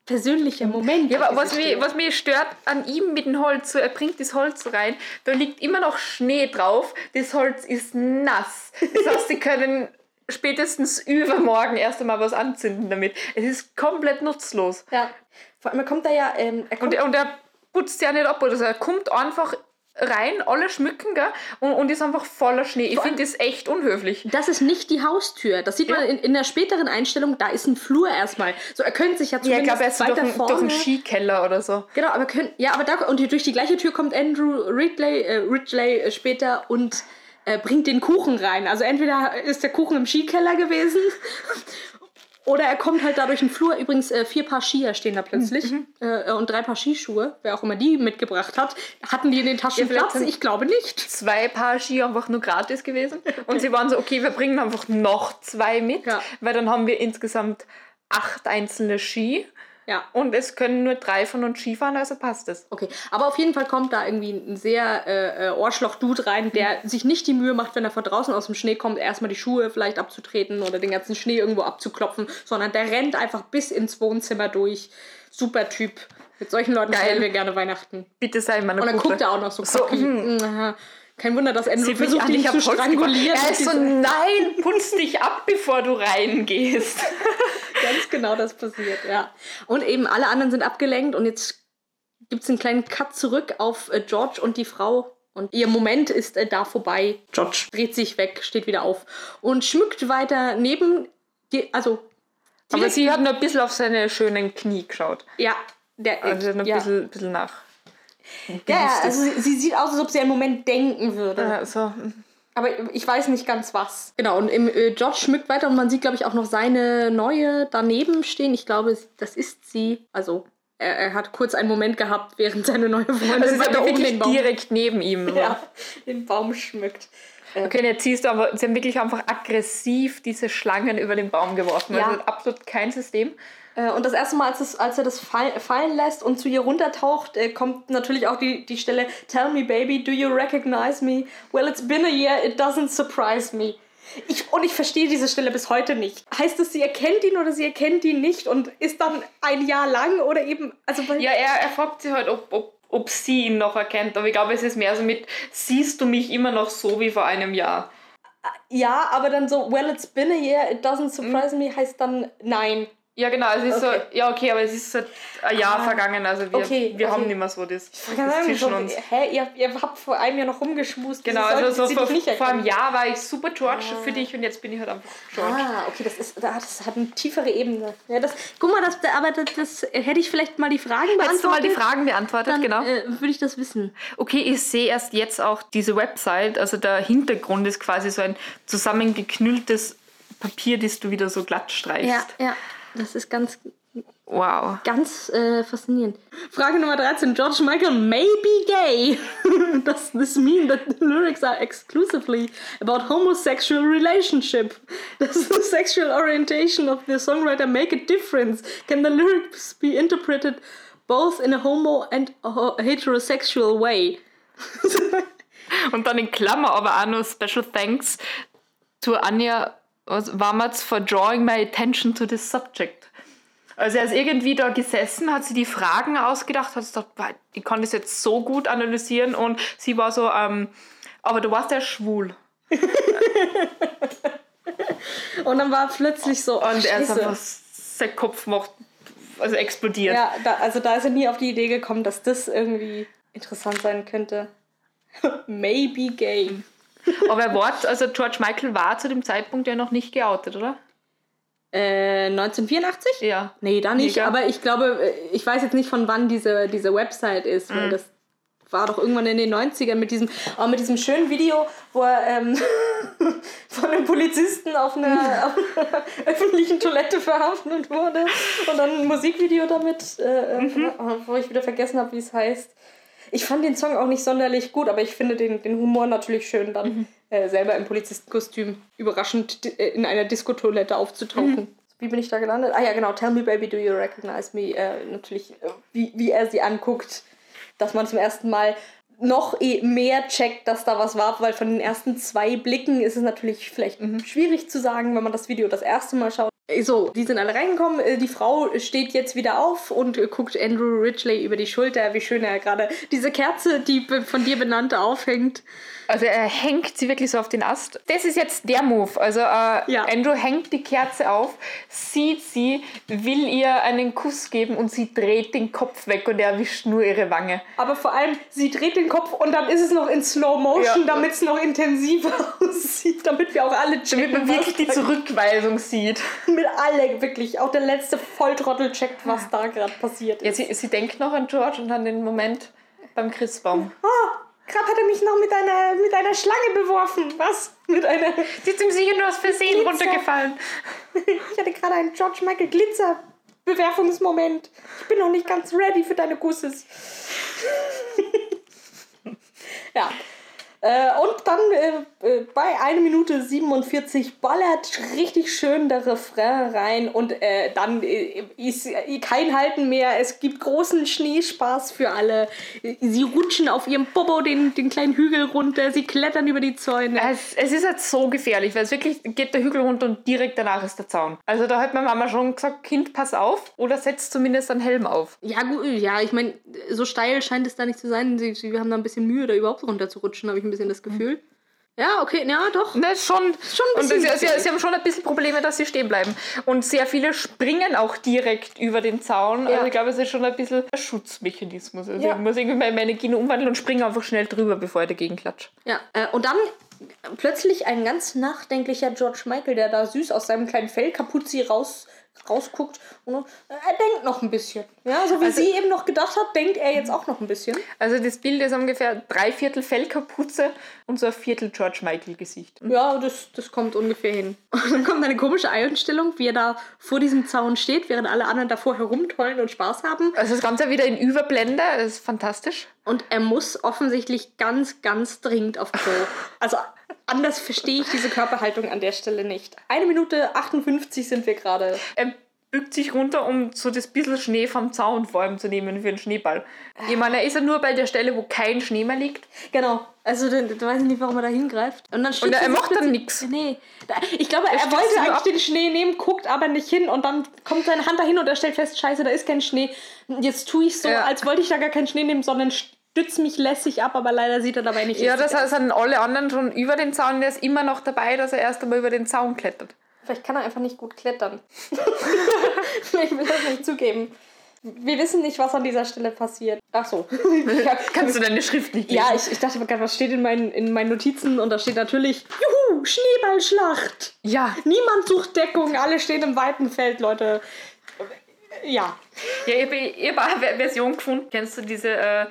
persönlicher Moment. Ja, aber was mich, was mich stört an ihm mit dem Holz, so, er bringt das Holz rein, da liegt immer noch Schnee drauf, das Holz ist nass. Das heißt, sie können spätestens übermorgen erst einmal was anzünden damit. Es ist komplett nutzlos. Ja. Vor allem, er kommt da ja. Ähm, er kommt und, und er putzt ja nicht ab oder so. Er kommt einfach rein, alle schmücken, gell? Und, und ist einfach voller Schnee. Ich finde das echt unhöflich. Das ist nicht die Haustür. Das sieht ja. man in, in der späteren Einstellung, da ist ein Flur erstmal. So, er könnte sich ja zumindest ja, ich glaube, er ist weiter durch, vorne... durch einen Skikeller oder so. Genau, aber können, ja, aber da, und durch die gleiche Tür kommt Andrew Ridley, äh, Ridley äh, später und äh, bringt den Kuchen rein. Also entweder ist der Kuchen im Skikeller gewesen oder er kommt halt da durch den Flur. Übrigens, äh, vier Paar Skier stehen da plötzlich. Mhm. Äh, und drei Paar Skischuhe, wer auch immer die mitgebracht hat. Hatten die in den Taschen ja, Platz? Ich glaube nicht. Zwei Paar Skier einfach nur gratis gewesen. Und sie waren so, okay, wir bringen einfach noch zwei mit. Ja. Weil dann haben wir insgesamt acht einzelne Ski. Ja. Und es können nur drei von uns Skifahren, also passt es. Okay, aber auf jeden Fall kommt da irgendwie ein sehr äh, äh, Ohrschloch-Dude rein, der mhm. sich nicht die Mühe macht, wenn er von draußen aus dem Schnee kommt, erstmal die Schuhe vielleicht abzutreten oder den ganzen Schnee irgendwo abzuklopfen, sondern der rennt einfach bis ins Wohnzimmer durch. Super Typ. Mit solchen Leuten feiern wir gerne Weihnachten. Bitte sei meine Und dann Gruppe. guckt er auch noch so, so mm. Kein Wunder, dass Andrew versucht, dich zu strangulieren. Er ist so, nein, putz dich ab, bevor du reingehst. <laughs> Ganz genau das passiert, ja. Und eben alle anderen sind abgelenkt und jetzt gibt es einen kleinen Cut zurück auf äh, George und die Frau. Und ihr Moment ist äh, da vorbei. George dreht sich weg, steht wieder auf und schmückt weiter neben die, also. Aber sie hat nur ein bisschen auf seine schönen Knie geschaut. Ja, der, also ein ja. bisschen, bisschen nach. Ja, also sie, sie, sieht aus, als ob sie einen Moment denken würde. Ja, so. Aber ich weiß nicht ganz was. Genau, und im, äh, George schmückt weiter und man sieht, glaube ich, auch noch seine neue daneben stehen. Ich glaube, das ist sie. Also, er, er hat kurz einen Moment gehabt, während seine neue Freundin also oben den Baum. direkt neben ihm. Ja, den Baum schmückt. Okay, jetzt siehst du aber, sie haben wirklich einfach aggressiv diese Schlangen über den Baum geworfen. Ja. Also absolut kein System. Äh, und das erste Mal, als, es, als er das fallen lässt und zu ihr runtertaucht, äh, kommt natürlich auch die, die Stelle Tell me, baby, do you recognize me? Well, it's been a year, it doesn't surprise me. Ich, und ich verstehe diese Stelle bis heute nicht. Heißt es, sie erkennt ihn oder sie erkennt ihn nicht und ist dann ein Jahr lang oder eben. Also ja, er, er fragt sie halt, ob, ob, ob sie ihn noch erkennt. Aber ich glaube, es ist mehr so mit: Siehst du mich immer noch so wie vor einem Jahr? Ja, aber dann so, well, it's been a year, it doesn't surprise mhm. me, heißt dann nein Ja, genau, es ist okay. so, ja, okay, aber es ist seit ein Jahr ah, vergangen, also wir, okay, wir okay. haben nicht mehr so das, das zwischen uns. Hä, ihr, ihr habt vor einem Jahr noch rumgeschmust. Genau, also so vor, vor einem Jahr war ich super George ah. für dich und jetzt bin ich halt einfach George. Ah, okay, das, ist, das hat eine tiefere Ebene. Ja, das, guck mal, das, aber das, das hätte ich vielleicht mal die Fragen beantwortet. Hättest du mal die Fragen beantwortet, dann, genau. Äh, würde ich das wissen. Okay, ich sehe erst jetzt auch diese Website, also der Hintergrund ist quasi so ein zusammengeknülltes Papier, das du wieder so glatt streichst. Ja, ja. Das ist ganz, Wow. Ganz äh, faszinierend. Frage Nummer 13. George Michael may be gay. <laughs> Does this mean that the lyrics are exclusively about homosexual relationship? Does the sexual orientation of the songwriter make a difference? Can the lyrics be interpreted both in a homo and a heterosexual way? <laughs> Und dann in Klammer aber auch noch Special Thanks to Anja Wamatz for drawing my attention to this subject. Also er ist irgendwie da gesessen, hat sie die Fragen ausgedacht, hat gesagt, ich kann das jetzt so gut analysieren und sie war so, ähm, aber du warst ja schwul. und dann war plötzlich so, oh, und er ist einfach, sein Kopf macht, also explodiert. Ja, da, also da ist er nie auf die Idee gekommen, dass das irgendwie interessant sein könnte. <laughs> Maybe gay. Aber er war, also George Michael war zu dem Zeitpunkt ja noch nicht geoutet, oder? Äh, 1984? Ja. Nee, da nicht. Mega. Aber ich glaube, äh, ich weiß jetzt nicht, von wann diese, diese Website ist, weil mhm. das war doch irgendwann in den 90ern mit diesem, oh, mit diesem schönen Video, wo er ähm, <laughs> von einem Polizisten auf einer, <laughs> auf einer, öffentlichen Toilette verhaftet wurde und dann ein Musikvideo damit, äh, mhm. wo ich wieder vergessen habe, wie es heißt. Ich fand den Song auch nicht sonderlich gut, aber ich finde den, den Humor natürlich schön, dann mhm. äh, selber im Polizistenkostüm überraschend äh, in einer Diskotoilette aufzutauchen. Mhm. Wie bin ich da gelandet? Ah ja, genau. Tell me, baby, do you recognize me? Äh, natürlich, äh, wie, wie er sie anguckt, dass man zum ersten Mal noch eh mehr checkt, dass da was war, weil von den ersten zwei Blicken ist es natürlich vielleicht mhm. schwierig zu sagen, wenn man das Video das erste Mal schaut. So, die sind alle reingekommen. Äh, die Frau steht jetzt wieder auf und guckt Andrew Ridgely über die Schulter, wie schön er gerade diese Kerze, die von dir benannte, aufhängt. Also er hängt sie wirklich so auf den Ast. Das ist jetzt der Move. Also äh, ja. Andrew hängt die Kerze auf, sieht sie, will ihr einen Kuss geben und sie dreht den Kopf weg und er erwischt nur ihre Wange. Aber vor allem, sie dreht den Kopf und dann ist es noch in Slow Motion, ja. damit es noch intensiver <laughs> aussieht, damit wir auch alle checken, Damit man wirklich die Zurückweisung sieht. Mit alle, wirklich. Auch der letzte Volltrottel checkt, was da gerade passiert ist. Ja, sie, sie denkt noch an George und an den Moment beim Christbaum. Ah, Gerade hat er mich noch mit einer, mit einer Schlange beworfen. Was? Mit einer. Sie ist ihm sicher nur aus Versehen Glitzer. runtergefallen. Ich hatte gerade einen George Michael Glitzer Bewerfungsmoment. Ich bin noch nicht ganz ready für deine Kusses. <laughs> ja. Äh, und dann äh, äh bei 1 Minute 47 ballert richtig schön der Refrain rein und äh, dann äh, ist äh, kein Halten mehr. Es gibt großen Schneespaß für alle. Sie rutschen auf ihrem Popo den, den kleinen Hügel runter, sie klettern über die Zäune. Es, es ist halt so gefährlich, weil es wirklich geht der Hügel runter und direkt danach ist der Zaun. Also da hat meine Mama schon gesagt, Kind, pass auf oder setz zumindest einen Helm auf. Ja, gut, ja, ich meine, so steil scheint es da nicht zu sein. Sie, sie haben da ein bisschen Mühe, da überhaupt runter zu rutschen, habe ich ein bisschen das Gefühl. Mhm. Ja, okay, ja, doch. Ne, schon, schon ein bisschen. Und sie, sie, sie, haben schon ein bisschen Probleme, dass sie stehen bleiben. Und sehr viele springen auch direkt über den Zaun. Ja. Also ich glaube, es ist schon ein bisschen ein Schutzmechanismus. Also ja. ich muss irgendwie meine Energie umwandeln und springe einfach schnell drüber, bevor ich dagegen klatsche. Ja, äh, und dann plötzlich ein ganz nachdenklicher George Michael, der da süß aus seinem kleinen Fellkapuzi raus rausguckt und er denkt noch ein bisschen. Ja, so wie also, sie eben noch gedacht hat, denkt er jetzt auch noch ein bisschen. Also das Bild ist ungefähr drei Viertel Fellkapuze und so ein Viertel George Michael Gesicht. Ja, das, das kommt ungefähr hin. <laughs> Und dann kommt eine komische Einstellung, wie er da vor diesem Zaun steht, während alle anderen davor herumtollen und Spaß haben. Also das Ganze wieder in Überblende, das ist fantastisch. Und er muss offensichtlich ganz, ganz dringend auf Klo. <laughs> Also anders verstehe ich diese Körperhaltung an der Stelle nicht. Eine Minute 58 sind wir gerade. Er bückt sich runter, um so das bisschen Schnee vom Zaun vor allem zu nehmen für einen Schneeball. Ich meine, er ist ja nur bei der Stelle, wo kein Schnee mehr liegt. Genau. Also, da, da weiß ich nicht, warum er da hingreift. Und, dann und er, er macht dann nichts. Nee. Ich glaube, er, er wollte eigentlich ab. den Schnee nehmen, guckt aber nicht hin und dann kommt seine Hand dahin und er stellt fest, scheiße, da ist kein Schnee. Jetzt tue ich so, ja. als wollte ich da gar keinen Schnee nehmen, sondern stützt mich lässig ab, aber leider sieht er dabei nicht Ja, das heißt, sind alle anderen schon über den Zaun. Der ist immer noch dabei, dass er erst einmal über den Zaun klettert. Vielleicht kann er einfach nicht gut klettern. <laughs> ich will das nicht zugeben. Wir wissen nicht, was an dieser Stelle passiert. Ach so. Kannst du deine Schrift nicht lesen? Ja, ich, ich dachte gerade, was steht in meinen, in meinen Notizen? Und da steht natürlich, juhu, Schneeballschlacht. Ja. Niemand sucht Deckung, alle stehen im weiten Feld, Leute. Ja. Ja, ich habe eine Version gefunden. Kennst du diese äh,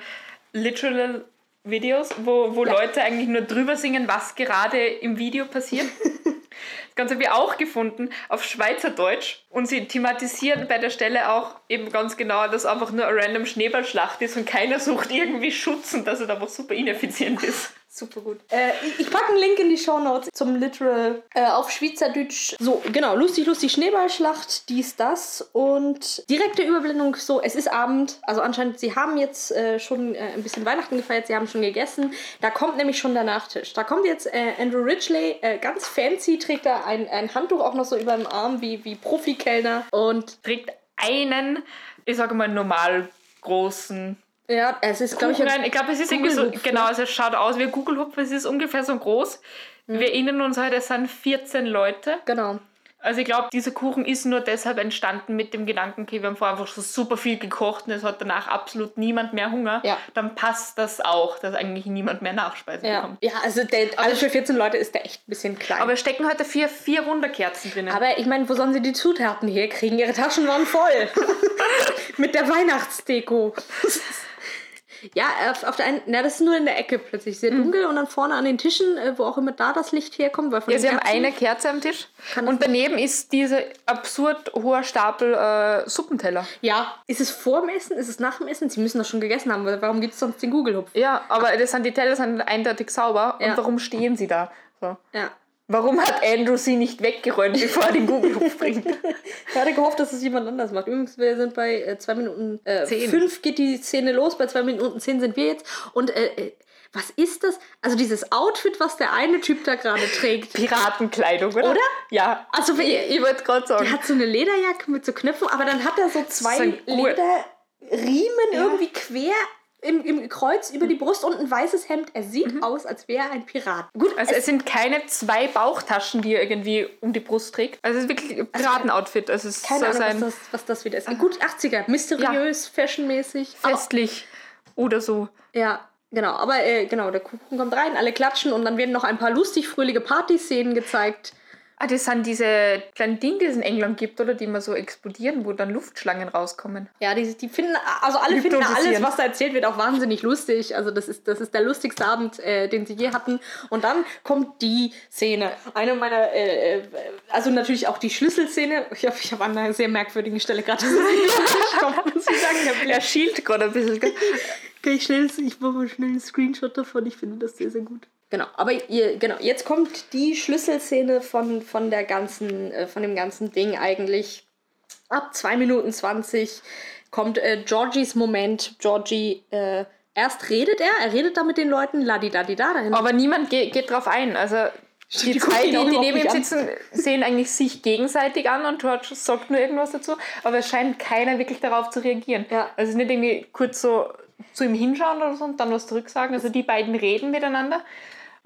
Literal Videos, wo, wo ja. Leute eigentlich nur drüber singen, was gerade im Video passiert? <laughs> Ganz habe ich auch gefunden auf Schweizerdeutsch. Und sie thematisieren bei der Stelle auch eben ganz genau, dass einfach nur eine random Schneeballschlacht ist und keiner sucht irgendwie Schutz und dass es einfach super ineffizient ist. Super gut. Äh, ich packe einen Link in die Show Notes zum Literal äh, auf Schweizerdeutsch. So, genau, lustig, lustig, Schneeballschlacht, dies, das. Und direkte Überblendung, so, es ist Abend. Also anscheinend, sie haben jetzt äh, schon äh, ein bisschen Weihnachten gefeiert, sie haben schon gegessen. Da kommt nämlich schon der Nachtisch. Da kommt jetzt äh, Andrew Ridgely, äh, ganz fancy, trägt da ein, ein Handtuch auch noch so über dem Arm, wie, wie Profikellner. Und trägt einen, ich sage mal, normal großen ja, es ist, glaube ich, ich glaube, es ist irgendwie so, genau, also es schaut aus wie ein Google Hupf, es ist ungefähr so groß. Mhm. Wir erinnern uns heute, es sind 14 Leute. Genau. Also ich glaube, dieser Kuchen ist nur deshalb entstanden mit dem Gedanken, okay, wir haben vorher einfach so super viel gekocht und es hat danach absolut niemand mehr Hunger. Ja. Dann passt das auch, dass eigentlich niemand mehr Nachspeisen ja. bekommt. Ja, also, der, also für 14 Leute ist der echt ein bisschen klein. Aber stecken heute vier, vier Wunderkerzen drin. Aber ich meine, wo sollen sie die Zutaten herkriegen? Ihre Taschen waren voll. <laughs> <laughs> mit der Weihnachtsdeko. Ja, auf, auf der einen, na, das ist nur in der Ecke plötzlich sehr mhm. dunkel und dann vorne an den Tischen, äh, wo auch immer da das Licht herkommt. Weil ja, sie haben eine Kerze am Tisch und daneben ist dieser absurd hoher Stapel äh, Suppenteller. Ja, ist es vor dem Essen? Ist es nach dem Essen? Sie müssen das schon gegessen haben, warum gibt es sonst den Google-Hupf? Ja, aber das sind, die Teller sind eindeutig sauber ja. und warum stehen sie da? So. Ja. Warum hat Andrew sie nicht weggeräumt, <laughs> bevor er den Google-Hof bringt? <laughs> ich hatte gehofft, dass es jemand anders macht. Übrigens, wir sind bei äh, 2 Minuten äh, 5 geht die Szene los, bei 2 Minuten 10 sind wir jetzt. Und äh, äh, was ist das? Also dieses Outfit, was der eine Typ da gerade trägt. Piratenkleidung, oder? Oder? Ja. Also ich, ich wollte gerade sagen. Der hat so eine Lederjacke mit so Knöpfen, aber dann hat er so zwei Lederriemen ja. irgendwie quer im, im Kreuz über die Brust und ein weißes Hemd. Er sieht mhm. aus, als wäre er ein Pirat. Gut, also es, es, sind keine zwei Bauchtaschen, die er irgendwie um die Brust trägt. Also es ist wirklich ein also Piratenoutfit. Also es keine Ahnung, was das, was das wieder ist. Gut 80er, mysteriös, ja. fashionmäßig. Festlich aber, oder so. Ja, genau. Aber äh, genau, der Kuchen kommt rein, alle klatschen und dann werden noch ein paar lustig fröhliche Partyszenen gezeigt. Ah, das sind diese kleinen Dinge, die es in England gibt, oder? Die immer so explodieren, wo dann Luftschlangen rauskommen. Ja, die, die finden, also alle finden alles, was da erzählt wird, auch wahnsinnig lustig. Also das ist, das ist der lustigste Abend, äh, den sie je hatten. Und dann kommt die Szene. Eine meiner, äh, äh also natürlich auch die Schlüsselszene. Ich hoffe, ich habe an einer sehr merkwürdigen Stelle gerade <laughs> muss ich sagen. Er schielt gerade ein bisschen. Kann ich schnell, ich mache mal schnell einen Screenshot davon. Ich finde das sehr, sehr gut. Genau, aber ihr, genau, jetzt kommt die Schlüsselszene von, von der ganzen, äh, von dem ganzen Ding eigentlich. Ab 2 Minuten 20 kommt äh, Georgies Moment. Georgie, äh, erst redet er, er redet da mit den Leuten, ladidadida. Dahin. Aber niemand geht, geht drauf ein. Also die, die zwei, die, die neben ihm sitzen, <laughs> sehen eigentlich sich gegenseitig an und George sagt nur irgendwas dazu, aber es scheint keiner wirklich darauf zu reagieren. Ja. Also nicht irgendwie kurz so zu ihm hinschauen oder so und dann was zurücksagen. Also die beiden reden miteinander.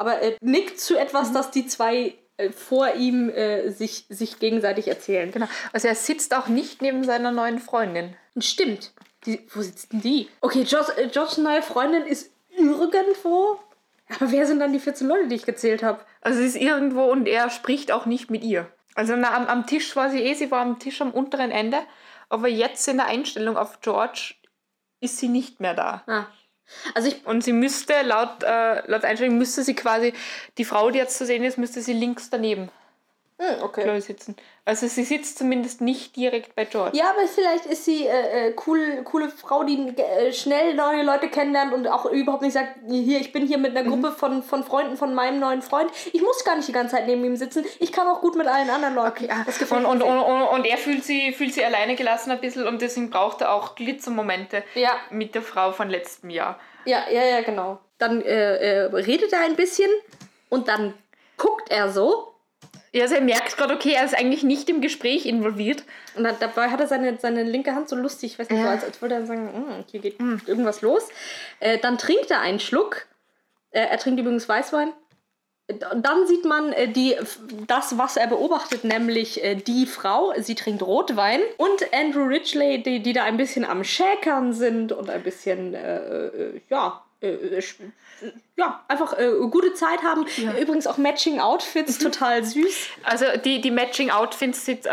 Aber er nickt zu etwas, mhm. das die zwei äh, vor ihm äh, sich, sich gegenseitig erzählen. Genau. Also er sitzt auch nicht neben seiner neuen Freundin. Stimmt. Die, wo sitzt denn die? Okay, George, äh, Georges neue Freundin ist irgendwo. Aber wer sind dann die 14 Leute, die ich gezählt habe? Also sie ist irgendwo und er spricht auch nicht mit ihr. Also na, am, am Tisch war sie eh, sie war am Tisch am unteren Ende. Aber jetzt in der Einstellung auf George ist sie nicht mehr da. Ah. Also ich, und sie müsste, laut, äh, laut Einstellung, müsste sie quasi, die Frau, die jetzt zu sehen ist, müsste sie links daneben hm, okay. sitzen. Also sie sitzt zumindest nicht direkt bei George. Ja, aber vielleicht ist sie äh, äh, cool, coole Frau, die äh, schnell neue Leute kennenlernt und auch überhaupt nicht sagt, hier, ich bin hier mit einer mhm. Gruppe von, von Freunden von meinem neuen Freund. Ich muss gar nicht die ganze Zeit neben ihm sitzen. Ich kann auch gut mit allen anderen Leuten. Okay, ah, das gefällt und, und, und, und, er fühlt sie, fühlt sie alleine gelassen ein bisschen und deswegen braucht er auch Glitzermomente ja. mit der Frau von letztem Jahr. Ja, ja, ja, genau. Dann äh, äh, redet er ein bisschen und dann guckt er so ja, also er merkt gerade, okay, er ist eigentlich nicht im Gespräch involviert. Und dann, dabei hat er seine, seine linke Hand so lustig, ich weiß nicht, ja. so, als, als würde er sagen, hm, hier geht mhm. irgendwas los. Äh, dann trinkt er einen Schluck. Äh, er trinkt übrigens Weißwein. dann sieht man äh, die, das, was er beobachtet, nämlich äh, die Frau, sie trinkt Rotwein und Andrew Ridgely, die, die da ein bisschen am Schäkern sind und ein bisschen, äh, äh ja, ja, einfach äh, gute Zeit haben. Ja. Übrigens auch Matching Outfits, mhm. total süß. Also die, die Matching Outfits sind äh,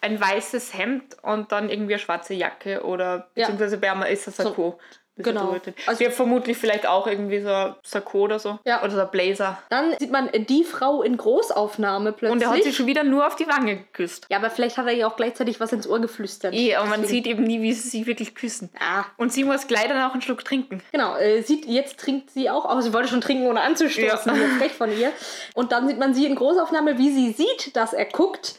ein weißes Hemd und dann irgendwie eine schwarze Jacke oder beziehungsweise ja. bei ist das Sakko. So, Genau. Also wir vermutlich vielleicht auch irgendwie so ein Sakko oder so. Ja. Oder so ein Blazer. Dann sieht man die Frau in Großaufnahme plötzlich. Und er hat sie schon wieder nur auf die Wange geküsst. Ja, aber vielleicht hat er ihr auch gleichzeitig was ins Ohr geflüstert. Eh, aber man sieht eben nie, wie sie sich wirklich küssen. Ah. Und sie muss gleich dann auch einen Schluck trinken. Genau, äh, sieht, jetzt trinkt sie auch, aber sie wollte schon trinken, ohne anzustoßen. Ja. Frech von ihr. Und dann sieht man sie in Großaufnahme, wie sie sieht, dass er guckt.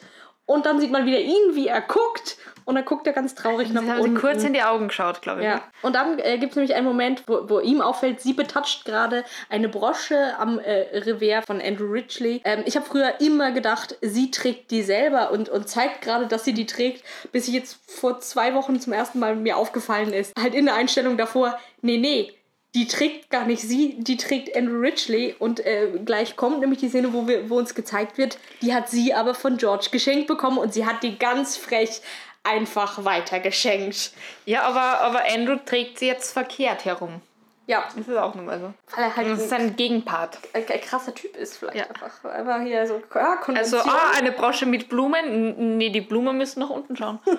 Und dann sieht man wieder ihn, wie er guckt. Und dann guckt er ganz traurig nach haben unten. Sie kurz in die Augen geschaut, glaube ich. Ja. Und dann äh, gibt es nämlich einen Moment, wo, wo ihm auffällt, sie betatscht gerade eine Brosche am äh, Revers von Andrew Ridgely. Ähm, ich habe früher immer gedacht, sie trägt die selber und, und zeigt gerade, dass sie die trägt, bis ich jetzt vor zwei Wochen zum ersten Mal mir aufgefallen ist. Halt in der Einstellung davor, nee, nee, die trägt gar nicht sie, die trägt Andrew Ridgely und äh, gleich kommt nämlich die Szene, wo, wir, wo uns gezeigt wird, die hat sie aber von George geschenkt bekommen und sie hat die ganz frech einfach weitergeschenkt. Ja, aber, aber Andrew trägt sie jetzt verkehrt herum. Ja. Das ist auch nur mal so. Weil er halt das ist ein Gegenpart. Ein, ein, krasser Typ ist vielleicht ja. einfach. Einfach hier so, ja, Also, ah, eine Brosche mit Blumen. Nee, die Blumen müssen nach unten schauen. <laughs>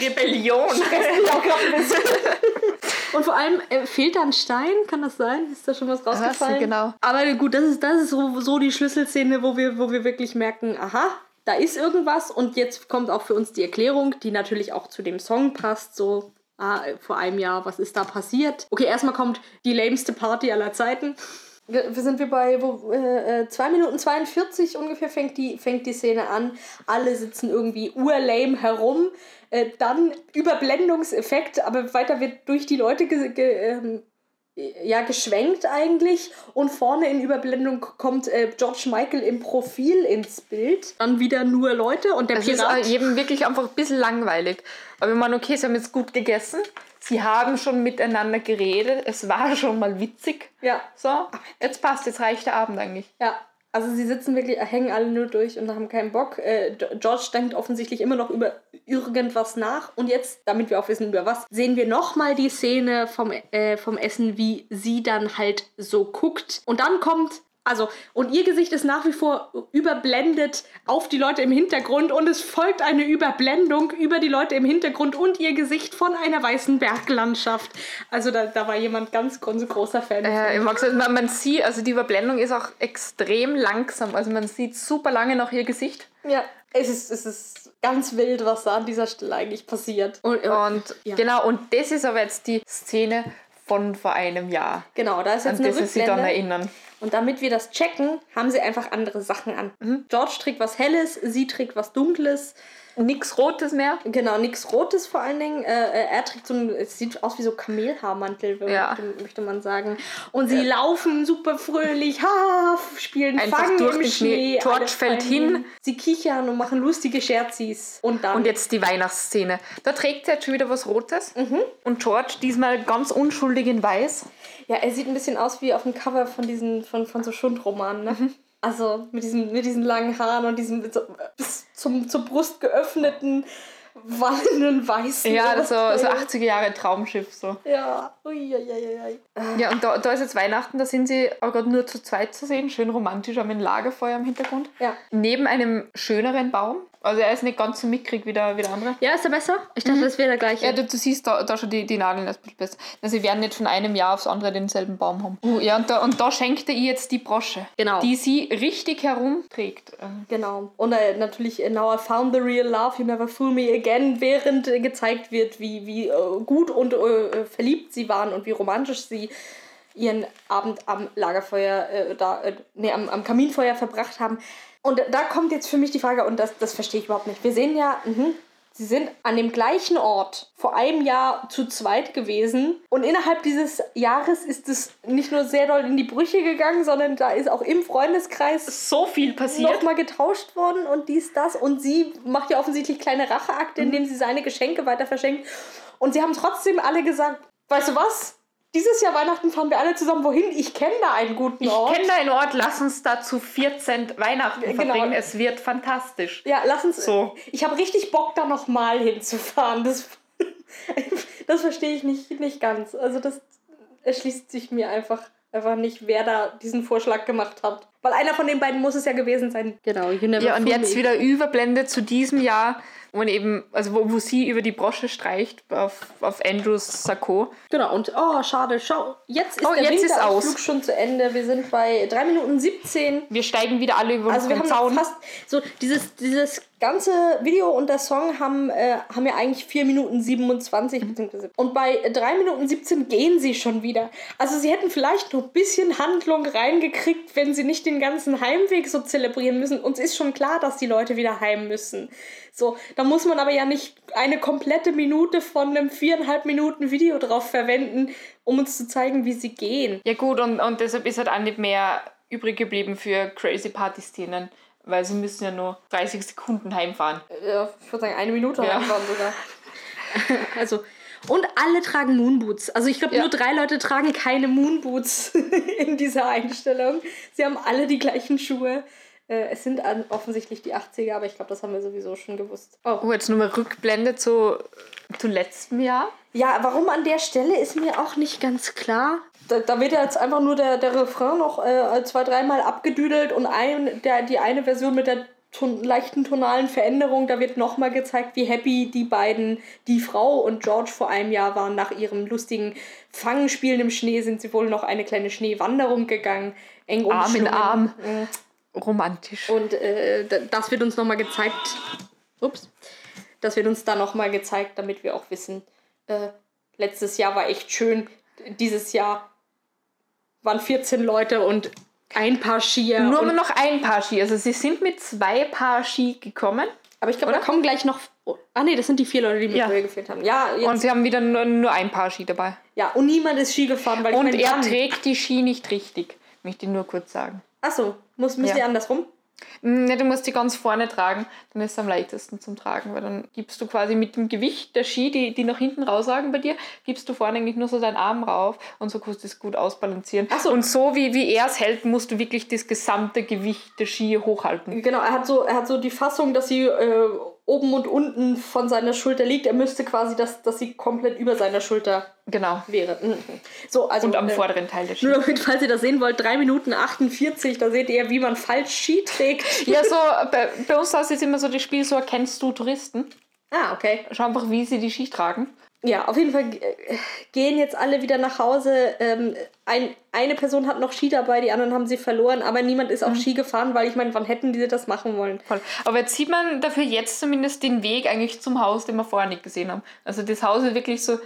Rebellion. Und vor allem äh, fehlt da ein Stein, kann das sein? Ist da schon was rausgefallen? Was, genau. Aber gut, das ist, das ist so, so die Schlüsselszene, wo wir, wo wir wirklich merken, aha, da ist irgendwas und jetzt kommt auch für uns die Erklärung, die natürlich auch zu dem Song passt, so ah, vor einem Jahr, was ist da passiert? Okay, erstmal kommt die lameste Party aller Zeiten. Wir, wir sind wir bei wo, äh, 2 äh, Minuten 42 ungefähr fängt die, fängt die Szene an. Alle sitzen irgendwie urlame herum. Äh, dann Überblendungseffekt, aber weiter wird durch die Leute ge, ge, ähm, ja, geschwenkt eigentlich und vorne in Überblendung kommt äh, George Michael im Profil ins Bild. Dann wieder nur Leute und der das Pirat. ist eben wirklich einfach ein bisschen langweilig. Aber ich meine, okay, sie haben jetzt gut gegessen. Sie haben schon miteinander geredet. Es war schon mal witzig. Ja. So, jetzt passt, jetzt reicht der Abend eigentlich. Ja, also sie sitzen wirklich, hängen alle nur durch und haben keinen Bock. Äh, George denkt offensichtlich immer noch über irgendwas nach. Und jetzt, damit wir auch wissen, über was, sehen wir nochmal die Szene vom, äh, vom Essen, wie sie dann halt so guckt. Und dann kommt also, und ihr Gesicht ist nach wie vor überblendet auf die Leute im Hintergrund und es folgt eine Überblendung über die Leute im Hintergrund und ihr Gesicht von einer weißen Berglandschaft. Also da, da war jemand ganz, ganz großer Fan. Ja, ich mag man, man sieht, also die Überblendung ist auch extrem langsam. Also man sieht super lange noch ihr Gesicht. Ja, es ist, es ist ganz wild, was da an dieser Stelle eigentlich passiert. Und, und ja. genau, und das ist aber jetzt die Szene von vor einem Jahr. Genau, da ist jetzt an eine das sie dann erinnern. Und damit wir das checken, haben sie einfach andere Sachen an. Mhm. George trägt was Helles, sie trägt was Dunkles. Nix Rotes mehr. Genau, nichts Rotes vor allen Dingen. Äh, äh, er trägt so ein, es sieht aus wie so Kamelhaarmantel, ja. möchte, möchte, man sagen. Und sie ja. laufen super fröhlich, ha, spielen Einfach Fang durch im den Schnee. George fällt hin. Sie kichern und machen lustige Scherzis. Und, dann und jetzt die Weihnachtsszene. Da trägt sie jetzt schon wieder was Rotes. Mhm. Und George diesmal ganz unschuldig in weiß. Ja, er sieht ein bisschen aus wie auf dem Cover von diesen, von, von so Schundromanen, ne? Mhm. Also mit diesen, mit diesen langen Haaren und diesem bis zum, zur Brust geöffneten wallenden weißen. Ja, das so, so <laughs> 80er Jahre Traumschiff so. Ja, uiuiui. Ja, und da, da ist jetzt Weihnachten, da sind sie auch gerade nur zu zweit zu sehen, schön romantisch, haben ein Lagerfeuer im Hintergrund. Ja. Neben einem schöneren Baum. Also er ist nicht ganz so mickrig wie der, wie der andere. Ja, ist er besser? Ich dachte, mhm. das wäre der gleiche. Ja, du, du, siehst da, da schon die, die Nadeln ein bisschen besser. Also sie werden nicht von einem Jahr aufs andere denselben Baum haben. Uh, ja, und da, und da schenkte ihr jetzt die Brosche. Genau. Die sie richtig herumträgt. Genau. Und äh, natürlich, äh, now I found the real love, you never fool me again, während äh, gezeigt wird, wie, wie äh, gut und äh, verliebt sie waren und wie romantisch sie ihren Abend am Lagerfeuer, äh, da, äh, nee, am, am Kaminfeuer verbracht haben. Und da kommt jetzt für mich die Frage, und das, das verstehe ich überhaupt nicht. Wir sehen ja, mh, sie sind an dem gleichen Ort vor einem Jahr zu zweit gewesen. Und innerhalb dieses Jahres ist es nicht nur sehr doll in die Brüche gegangen, sondern da ist auch im Freundeskreis so viel passiert. Nochmal getauscht worden und dies, das. Und sie macht ja offensichtlich kleine Racheakte, mhm. indem sie seine Geschenke weiter verschenkt. Und sie haben trotzdem alle gesagt, weißt du was? Dieses Jahr Weihnachten fahren wir alle zusammen wohin. Ich kenne da einen guten Ort. Ich kenne da einen Ort. Lass uns da zu 14 Weihnachten genau. verbringen. Es wird fantastisch. Ja, lass uns. So. Ich habe richtig Bock, da nochmal hinzufahren. Das, <laughs> das verstehe ich nicht, nicht ganz. Also, das erschließt sich mir einfach, einfach nicht, wer da diesen Vorschlag gemacht hat. Weil einer von den beiden muss es ja gewesen sein. Genau. ja, und jetzt wieder Überblende zu diesem Jahr und eben, also wo, wo sie über die Brosche streicht auf, auf Andrews Sakko. Genau, und oh, schade, schau, jetzt ist oh, der jetzt Winterausflug schon zu Ende. Wir sind bei 3 Minuten 17. Wir steigen wieder alle über also den Zaun. Wir haben fast so dieses, dieses ganze Video und der Song haben, äh, haben ja eigentlich 4 Minuten 27 bzw. Und bei 3 Minuten 17 gehen sie schon wieder. Also sie hätten vielleicht noch ein bisschen Handlung reingekriegt, wenn sie nicht den ganzen Heimweg so zelebrieren müssen. Uns ist schon klar, dass die Leute wieder heim müssen. So, da muss man aber ja nicht eine komplette Minute von einem viereinhalb Minuten Video drauf verwenden, um uns zu zeigen, wie sie gehen. Ja gut, und, und deshalb ist halt auch nicht mehr übrig geblieben für Crazy Party-Szenen weil sie müssen ja nur 30 Sekunden heimfahren. Ja, ich würde sagen, eine Minute ja. heimfahren sogar. <laughs> also, und alle tragen Moonboots. Also ich glaube, ja. nur drei Leute tragen keine Moonboots <laughs> in dieser Einstellung. Sie haben alle die gleichen Schuhe. Äh, es sind offensichtlich die 80er, aber ich glaube, das haben wir sowieso schon gewusst. Oh, oh jetzt nur mal Rückblende zu, zu letztem Jahr. Ja, warum an der Stelle ist mir auch nicht ganz klar da, da, wird ja jetzt einfach nur der, der Refrain noch äh, zwei, dreimal abgedüdelt und ein, der, die eine Version mit der ton, leichten tonalen Veränderung, da wird nochmal gezeigt, wie happy die beiden, die Frau und George vor einem Jahr waren. Nach ihrem lustigen Fangenspielen im Schnee sind sie wohl noch eine kleine Schneewanderung gegangen. Eng Arm in Arm. Mhm. Romantisch. Und äh, das wird uns nochmal gezeigt. Ups. Das wird uns da nochmal gezeigt, damit wir auch wissen, äh, letztes Jahr war echt schön. Dieses Jahr waren 14 Leute und ein Paar Skier. Nur noch ein Paar Ski. Also sie sind mit zwei Paar Ski gekommen. Aber ich glaube, da kommen gleich noch. Oh, ah nee, das sind die vier Leute, die mit ja. mir gefehlt haben. Ja, jetzt. Und sie haben wieder nur, nur ein Paar Ski dabei. Ja, und niemand ist Ski gefahren, weil Und ich mein, er trägt die Ski nicht richtig, möchte ich nur kurz sagen. Achso, muss, müsst ja. ihr andersrum? Ne, du musst die ganz vorne tragen, dann ist es am leichtesten zum Tragen, weil dann gibst du quasi mit dem Gewicht der Ski, die, die nach hinten rausragen bei dir, gibst du vorne eigentlich nur so deinen Arm rauf und so kannst du es gut ausbalancieren. Ach so. Und so wie, wie er es hält, musst du wirklich das gesamte Gewicht der Ski hochhalten. Genau, er hat so, er hat so die Fassung, dass sie äh, oben und unten von seiner Schulter liegt. Er müsste quasi, dass, dass sie komplett über seiner Schulter genau. wäre. Mhm. So, also, und am äh, vorderen Teil der Ski. Nur damit, falls ihr das sehen wollt, 3 Minuten 48, da seht ihr, wie man falsch Ski trägt. ja, so, <laughs> bei, bei uns ist jetzt immer so das Spiel, so erkennst du Touristen. Ah, okay. Schau einfach, wie sie die Ski tragen ja, auf jeden Fall äh, gehen jetzt alle wieder nach Hause. Ähm, ein, eine Person hat noch Ski dabei, die anderen haben sie verloren, aber niemand ist auf mhm. Ski gefahren, weil ich meine, wann hätten die das machen wollen? Voll. Aber jetzt sieht man dafür jetzt zumindest den Weg eigentlich zum Haus, den wir vorher nicht gesehen haben. Also das Haus ist wirklich so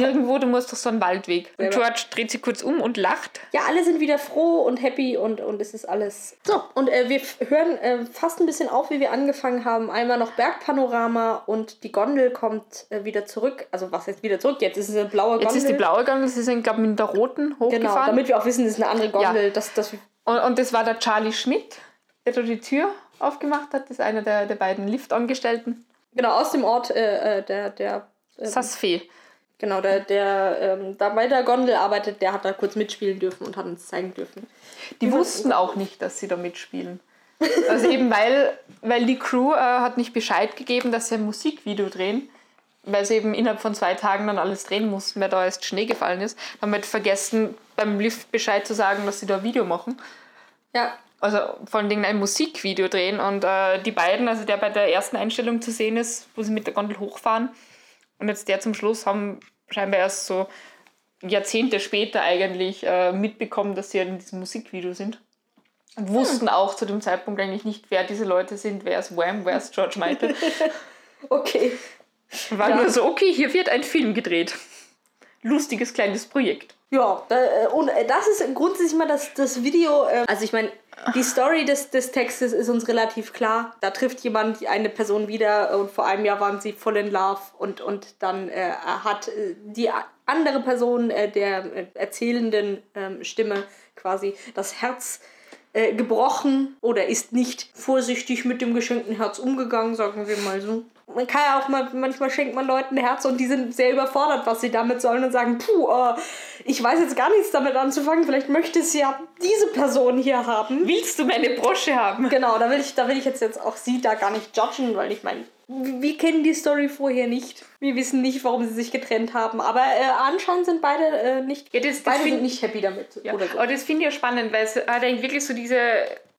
Irgendwo, du musst doch so einen Waldweg. Und George dreht sich kurz um und lacht. Ja, alle sind wieder froh und happy und, und es ist alles. So, und äh, wir hören äh, fast ein bisschen auf, wie wir angefangen haben. Einmal noch Bergpanorama und die Gondel kommt äh, wieder zurück. Also, was jetzt wieder zurück? Jetzt ist es eine blaue Gondel. Jetzt ist die blaue Gondel, sie sind, glaube ich, mit der roten genau, hochgefahren. Genau, damit wir auch wissen, das ist eine andere Gondel. Ja. Dass, dass und, und das war der Charlie Schmidt, der da die Tür aufgemacht hat. Das ist einer der, der beiden Liftangestellten. Genau, aus dem Ort äh, äh der. der ähm, Sasfee. Genau, der, der ähm, da bei der Gondel arbeitet, der hat da kurz mitspielen dürfen und hat uns zeigen dürfen. Die wussten auch nicht, dass sie da mitspielen. Also eben weil, weil die Crew äh, hat nicht Bescheid gegeben, dass sie ein Musikvideo drehen, weil sie eben innerhalb von zwei Tagen dann alles drehen mussten, weil da erst Schnee gefallen ist. Haben halt vergessen, beim Lift Bescheid zu sagen, dass sie da ein Video machen. Ja. Also vor allen Dingen ein Musikvideo drehen und äh, die beiden, also der bei der ersten Einstellung zu sehen ist, wo sie mit der Gondel hochfahren, und jetzt der zum Schluss haben scheinbar erst so Jahrzehnte später eigentlich äh, mitbekommen, dass sie in diesem Musikvideo sind. Und wussten hm. auch zu dem Zeitpunkt eigentlich nicht, wer diese Leute sind, wer ist Wham, wer ist George Michael. <laughs> okay. War ja. nur so, okay, hier wird ein Film gedreht. Lustiges kleines Projekt. Ja, äh, und äh, das ist grundsätzlich mal das, das Video. Äh, also ich meine, die Story des, des Textes ist uns relativ klar. Da trifft jemand eine Person wieder und vor einem Jahr waren sie voll in Love und, und dann äh, hat die andere Person äh, der erzählenden äh, Stimme quasi das Herz gebrochen oder ist nicht vorsichtig mit dem geschenkten Herz umgegangen, sagen wir mal so. Man kann ja auch mal, manchmal schenkt man Leuten ein Herz und die sind sehr überfordert, was sie damit sollen und sagen, puh, uh, ich weiß jetzt gar nichts damit anzufangen, vielleicht möchte es ja diese Person hier haben. Willst du meine Brosche haben? Genau, da will ich, da will ich jetzt, jetzt auch sie da gar nicht judgen, weil ich meine, wir kennen die Story vorher nicht. Wir wissen nicht, warum sie sich getrennt haben. Aber äh, anscheinend sind beide äh, nicht, ja, das, das beide sind nicht happy damit. Ja. Oder so. Aber das finde ich ja spannend, weil es hat eigentlich wirklich so diese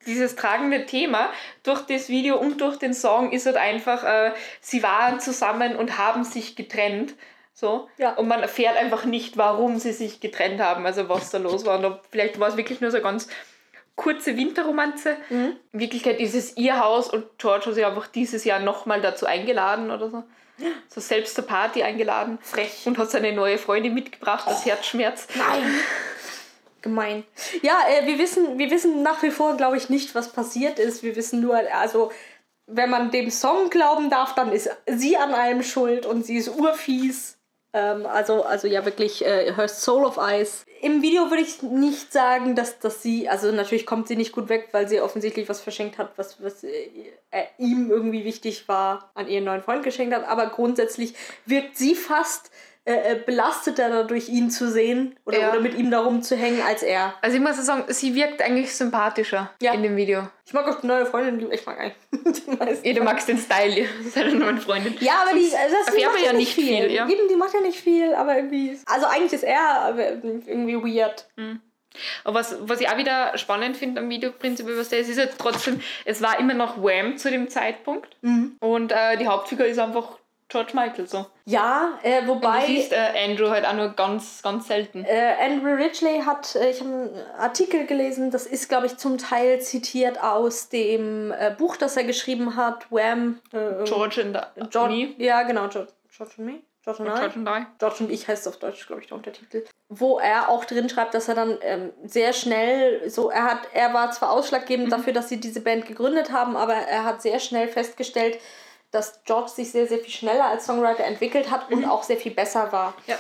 dieses tragende Thema durch das Video und durch den Song ist halt einfach, äh, sie waren zusammen und haben sich getrennt. So. Ja. Und man erfährt einfach nicht, warum sie sich getrennt haben, also was da los war. Und vielleicht war es wirklich nur so ganz kurze Winterromanze. Mhm. In Wirklichkeit ist es ihr Haus und George hat sie einfach dieses Jahr nochmal dazu eingeladen oder so. So selbst zur Party eingeladen. Frech. Und hat seine neue Freundin mitgebracht, das oh. Herzschmerz. Nein gemein. Ja, äh, wir, wissen, wir wissen nach wie vor, glaube ich, nicht, was passiert ist. Wir wissen nur, also, wenn man dem Song glauben darf, dann ist sie an allem schuld und sie ist urfies. Ähm, also, also ja, wirklich äh, Her Soul of Ice. Im Video würde ich nicht sagen, dass, dass sie, also natürlich kommt sie nicht gut weg, weil sie offensichtlich was verschenkt hat, was, was äh, ihm irgendwie wichtig war, an ihren neuen Freund geschenkt hat. Aber grundsätzlich wirkt sie fast äh, äh, belasteter dadurch, ihn zu sehen oder, ja. oder mit ihm darum zu hängen als er. Also ich muss sagen, sie wirkt eigentlich sympathischer ja. in dem Video. Ich mag auch die neue Freundin, ich mag eigentlich. ja, du magst den Style <laughs> seiner neuen Freundin. Ja, aber die, also das die macht ja nicht viel. viel ja. Die, die macht ja nicht viel, aber irgendwie. Also eigentlich ist er irgendwie weird. Mhm. Aber was, was ich auch wieder spannend finde am Video prinzipiell, was der ist, ist ja trotzdem, es war immer noch Wham zu dem Zeitpunkt. Mhm. Und äh, die Hauptfigur ist einfach George Michael so. Ja, äh, wobei. Und du siehst äh, Andrew halt auch nur ganz, ganz selten. Äh, Andrew Ridgely hat, äh, ich habe einen Artikel gelesen, das ist, glaube ich, zum Teil zitiert aus dem äh, Buch, das er geschrieben hat, Wham. Äh, George and George, Me. Ja, genau, George, George and Me. George and, George and I. George und ich heißt auf Deutsch, glaube ich, der Untertitel. Wo er auch drin schreibt, dass er dann ähm, sehr schnell, so er hat, er war zwar ausschlaggebend mhm. dafür, dass sie diese Band gegründet haben, aber er hat sehr schnell festgestellt, dass George sich sehr, sehr viel schneller als Songwriter entwickelt hat und mhm. auch sehr viel besser war. Ja.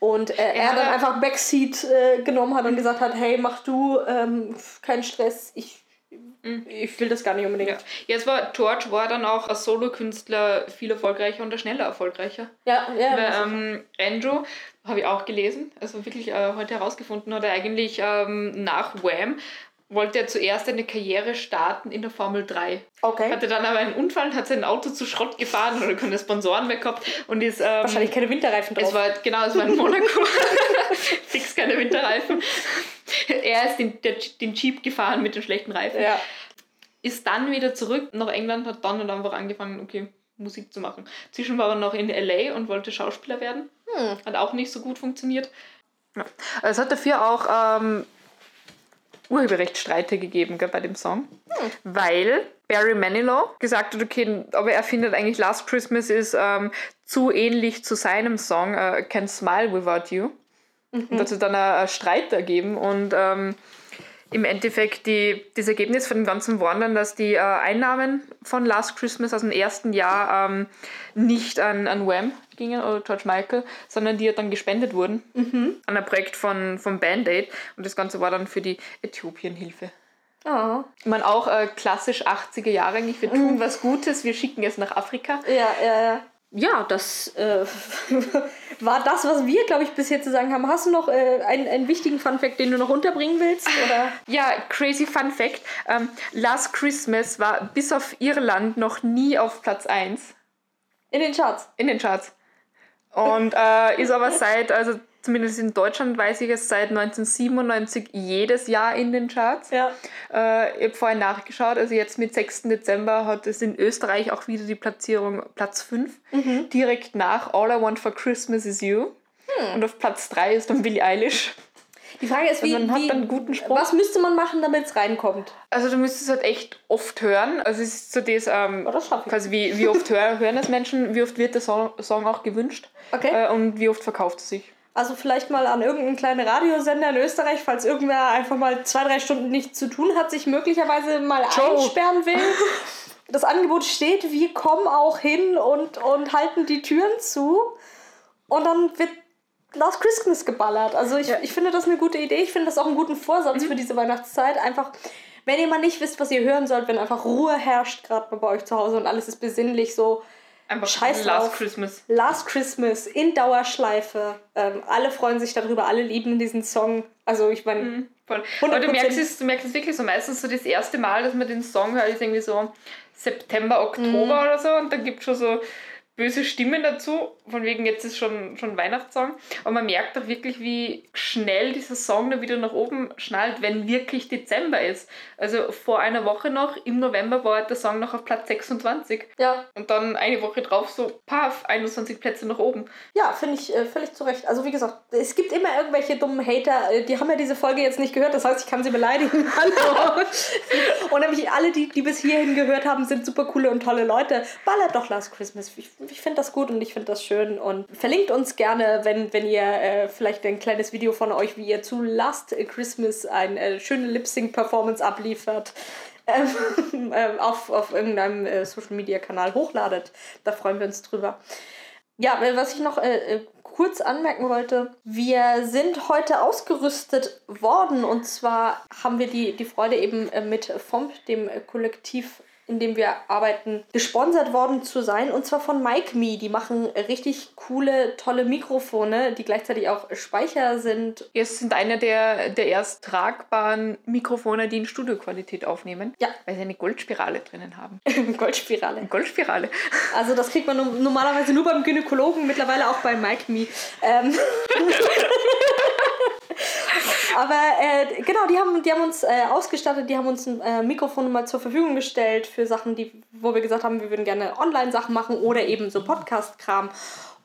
Und äh, er, dann einfach Backseat äh, genommen hat und gesagt hat, hey, mach du, ähm, keinen Stress, ich, mhm. ich will das gar nicht unbedingt. Ja. Jetzt war George war dann auch als Solokünstler viel erfolgreicher und schneller erfolgreicher. Ja, ja. Weil, ähm, Andrew, habe ich auch gelesen, also wirklich äh, heute herausgefunden, hat er eigentlich ähm, nach Wham wollte er zuerst eine Karriere starten in der Formel 3. Okay. Hatte dann aber einen Unfall und hat sein Auto zu Schrott gefahren oder keine Sponsoren mehr gehabt und ist. Ähm, Wahrscheinlich keine Winterreifen drauf. Es war, genau, es war in Monaco. <laughs> Fix keine Winterreifen. Er ist den, der, den Jeep gefahren mit den schlechten Reifen. Ja. Ist dann wieder zurück nach England, hat dann und einfach angefangen, okay, Musik zu machen. Zwischen war er noch in LA und wollte Schauspieler werden. Hm. Hat auch nicht so gut funktioniert. Ja. Es hat dafür auch ähm, Urheberrechtsstreite gegeben gell, bei dem Song, hm. weil Barry Manilow gesagt hat, okay, aber er findet eigentlich Last Christmas ist ähm, zu ähnlich zu seinem Song uh, Can't Smile Without You. Mhm. Und dazu dann ein Streit ergeben und ähm, im Endeffekt die, das Ergebnis von dem Ganzen war dann, dass die äh, Einnahmen von Last Christmas aus dem ersten Jahr ähm, nicht an, an Wham gingen oder George Michael, sondern die dann gespendet wurden mhm. an ein Projekt von, von Band-Aid und das Ganze war dann für die Äthiopienhilfe. Oh. Ich meine, auch äh, klassisch 80er Jahre eigentlich. Wir tun mhm. was Gutes, wir schicken es nach Afrika. Ja, ja, ja ja, das äh, <laughs> war das, was wir, glaube ich, bisher zu sagen haben. Hast du noch äh, einen, einen wichtigen Fun-Fact, den du noch unterbringen willst? <laughs> Oder? Ja, crazy Fun-Fact. Ähm, Last Christmas war bis auf Irland noch nie auf Platz 1. In den Charts? In den Charts. Und äh, ist aber <laughs> seit, also zumindest in Deutschland weiß ich es seit 1997 jedes Jahr in den Charts. Ja. Äh, ich habe vorhin nachgeschaut, also jetzt mit 6. Dezember hat es in Österreich auch wieder die Platzierung Platz 5, mhm. direkt nach All I Want for Christmas is You. Hm. Und auf Platz 3 ist dann Billie Eilish. Die Frage ist, also wie, man hat wie, einen guten Sprung. was müsste man machen, damit es reinkommt? Also du müsstest es halt echt oft hören. Also es ist so das, ähm, oh, das quasi wie, wie oft <laughs> hören, hören es Menschen, wie oft wird der Song, Song auch gewünscht okay. Äh, und wie oft verkauft es sich. Also vielleicht mal an irgendeinen kleinen Radiosender in Österreich, falls irgendwer einfach mal zwei, drei Stunden nichts zu tun hat, sich möglicherweise mal Joe. einsperren will. <laughs> Das Angebot steht, wir kommen auch hin und, und halten die Türen zu. Und dann wird Last Christmas geballert. Also ich, ja. ich finde das eine gute Idee. Ich finde das auch einen guten Vorsatz mhm. für diese Weihnachtszeit. Einfach, wenn ihr mal nicht wisst, was ihr hören sollt, wenn einfach Ruhe herrscht, gerade bei euch zu Hause und alles ist besinnlich, so Einfach Scheiß Last. Christmas. Last Christmas in Dauerschleife. Ähm, alle freuen sich darüber, alle lieben diesen Song. Also ich meine. Mhm, Aber du merkst, es, du merkst es wirklich so meistens so das erste Mal, dass man den Song hört, ist irgendwie so September, Oktober mhm. oder so. Und dann gibt es schon so böse Stimmen dazu, von wegen jetzt ist schon, schon Weihnachtssong. Aber man merkt auch wirklich, wie schnell dieser Song dann wieder nach oben schnallt, wenn wirklich Dezember ist. Also vor einer Woche noch, im November war der Song noch auf Platz 26. Ja. Und dann eine Woche drauf so, paf, 21 Plätze nach oben. Ja, finde ich äh, völlig zu Recht. Also wie gesagt, es gibt immer irgendwelche dummen Hater, äh, die haben ja diese Folge jetzt nicht gehört, das heißt, ich kann sie beleidigen. <laughs> Hallo. <laughs> und nämlich alle, die, die bis hierhin gehört haben, sind super coole und tolle Leute. Ballert doch Last Christmas. Ich, ich finde das gut und ich finde das schön. Und verlinkt uns gerne, wenn, wenn ihr äh, vielleicht ein kleines Video von euch, wie ihr zu Last Christmas eine äh, schöne Lip-Sync-Performance abliefert. <laughs> Ähm, äh, auf, auf irgendeinem äh, Social Media Kanal hochladet. Da freuen wir uns drüber. Ja, äh, was ich noch äh, äh, kurz anmerken wollte, wir sind heute ausgerüstet worden und zwar haben wir die, die Freude eben mit FOMP, dem Kollektiv in dem wir arbeiten, gesponsert worden zu sein. Und zwar von MicMe. Die machen richtig coole, tolle Mikrofone, die gleichzeitig auch Speicher sind. Es sind eine der, der erst tragbaren Mikrofone, die in Studioqualität aufnehmen. Ja. Weil sie eine Goldspirale drinnen haben. <laughs> Goldspirale. Goldspirale. Also das kriegt man normalerweise nur beim Gynäkologen, mittlerweile auch bei MicMe. Ähm. <laughs> Aber äh, genau, die haben, die haben uns äh, ausgestattet, die haben uns ein äh, Mikrofon mal zur Verfügung gestellt für Sachen, die, wo wir gesagt haben, wir würden gerne Online-Sachen machen oder eben so Podcast-Kram.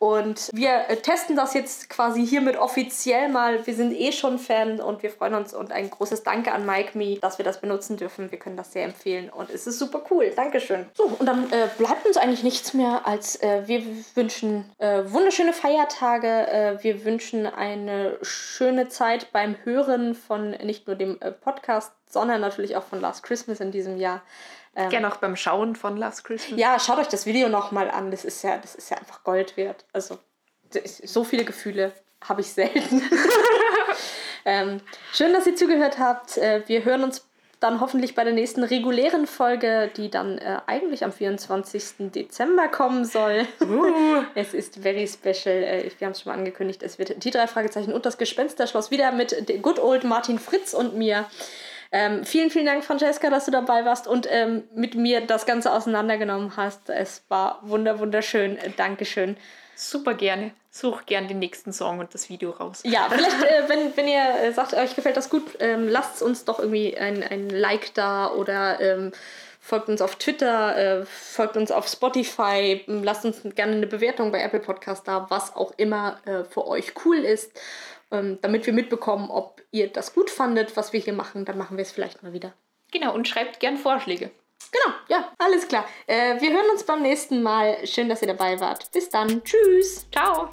Und wir äh, testen das jetzt quasi hiermit offiziell mal. Wir sind eh schon Fan und wir freuen uns und ein großes Danke an Mike Me, dass wir das benutzen dürfen. Wir können das sehr empfehlen und es ist super cool. Dankeschön. So, und dann äh, bleibt uns eigentlich nichts mehr, als äh, wir wünschen äh, wunderschöne Feiertage. Äh, wir wünschen eine schöne Zeit beim Hören von nicht nur dem äh, Podcast, sondern natürlich auch von Last Christmas in diesem Jahr. Ähm, Gerne auch beim Schauen von Last Christmas. Ja, schaut euch das Video nochmal an. Das ist, ja, das ist ja einfach Gold wert. Also, so viele Gefühle habe ich selten. <laughs> ähm, schön, dass ihr zugehört habt. Äh, wir hören uns dann hoffentlich bei der nächsten regulären Folge, die dann äh, eigentlich am 24. Dezember kommen soll. Uh. <laughs> es ist very special. Äh, wir haben es schon mal angekündigt. Es wird die drei Fragezeichen und das Gespensterschloss wieder mit Good Old Martin Fritz und mir. Ähm, vielen, vielen Dank, Francesca, dass du dabei warst und ähm, mit mir das Ganze auseinandergenommen hast. Es war wunder, wunderschön. Dankeschön. Super gerne. Such gern den nächsten Song und das Video raus. Ja, <laughs> vielleicht, äh, wenn, wenn ihr äh, sagt, euch gefällt das gut, ähm, lasst uns doch irgendwie ein, ein Like da oder ähm, folgt uns auf Twitter, äh, folgt uns auf Spotify, lasst uns gerne eine Bewertung bei Apple Podcast da, was auch immer äh, für euch cool ist ähm, damit wir mitbekommen, ob ihr das gut fandet, was wir hier machen. Dann machen wir es vielleicht mal wieder. Genau, und schreibt gern Vorschläge. Genau, ja, alles klar. Äh, wir hören uns beim nächsten Mal. Schön, dass ihr dabei wart. Bis dann. Tschüss. Ciao.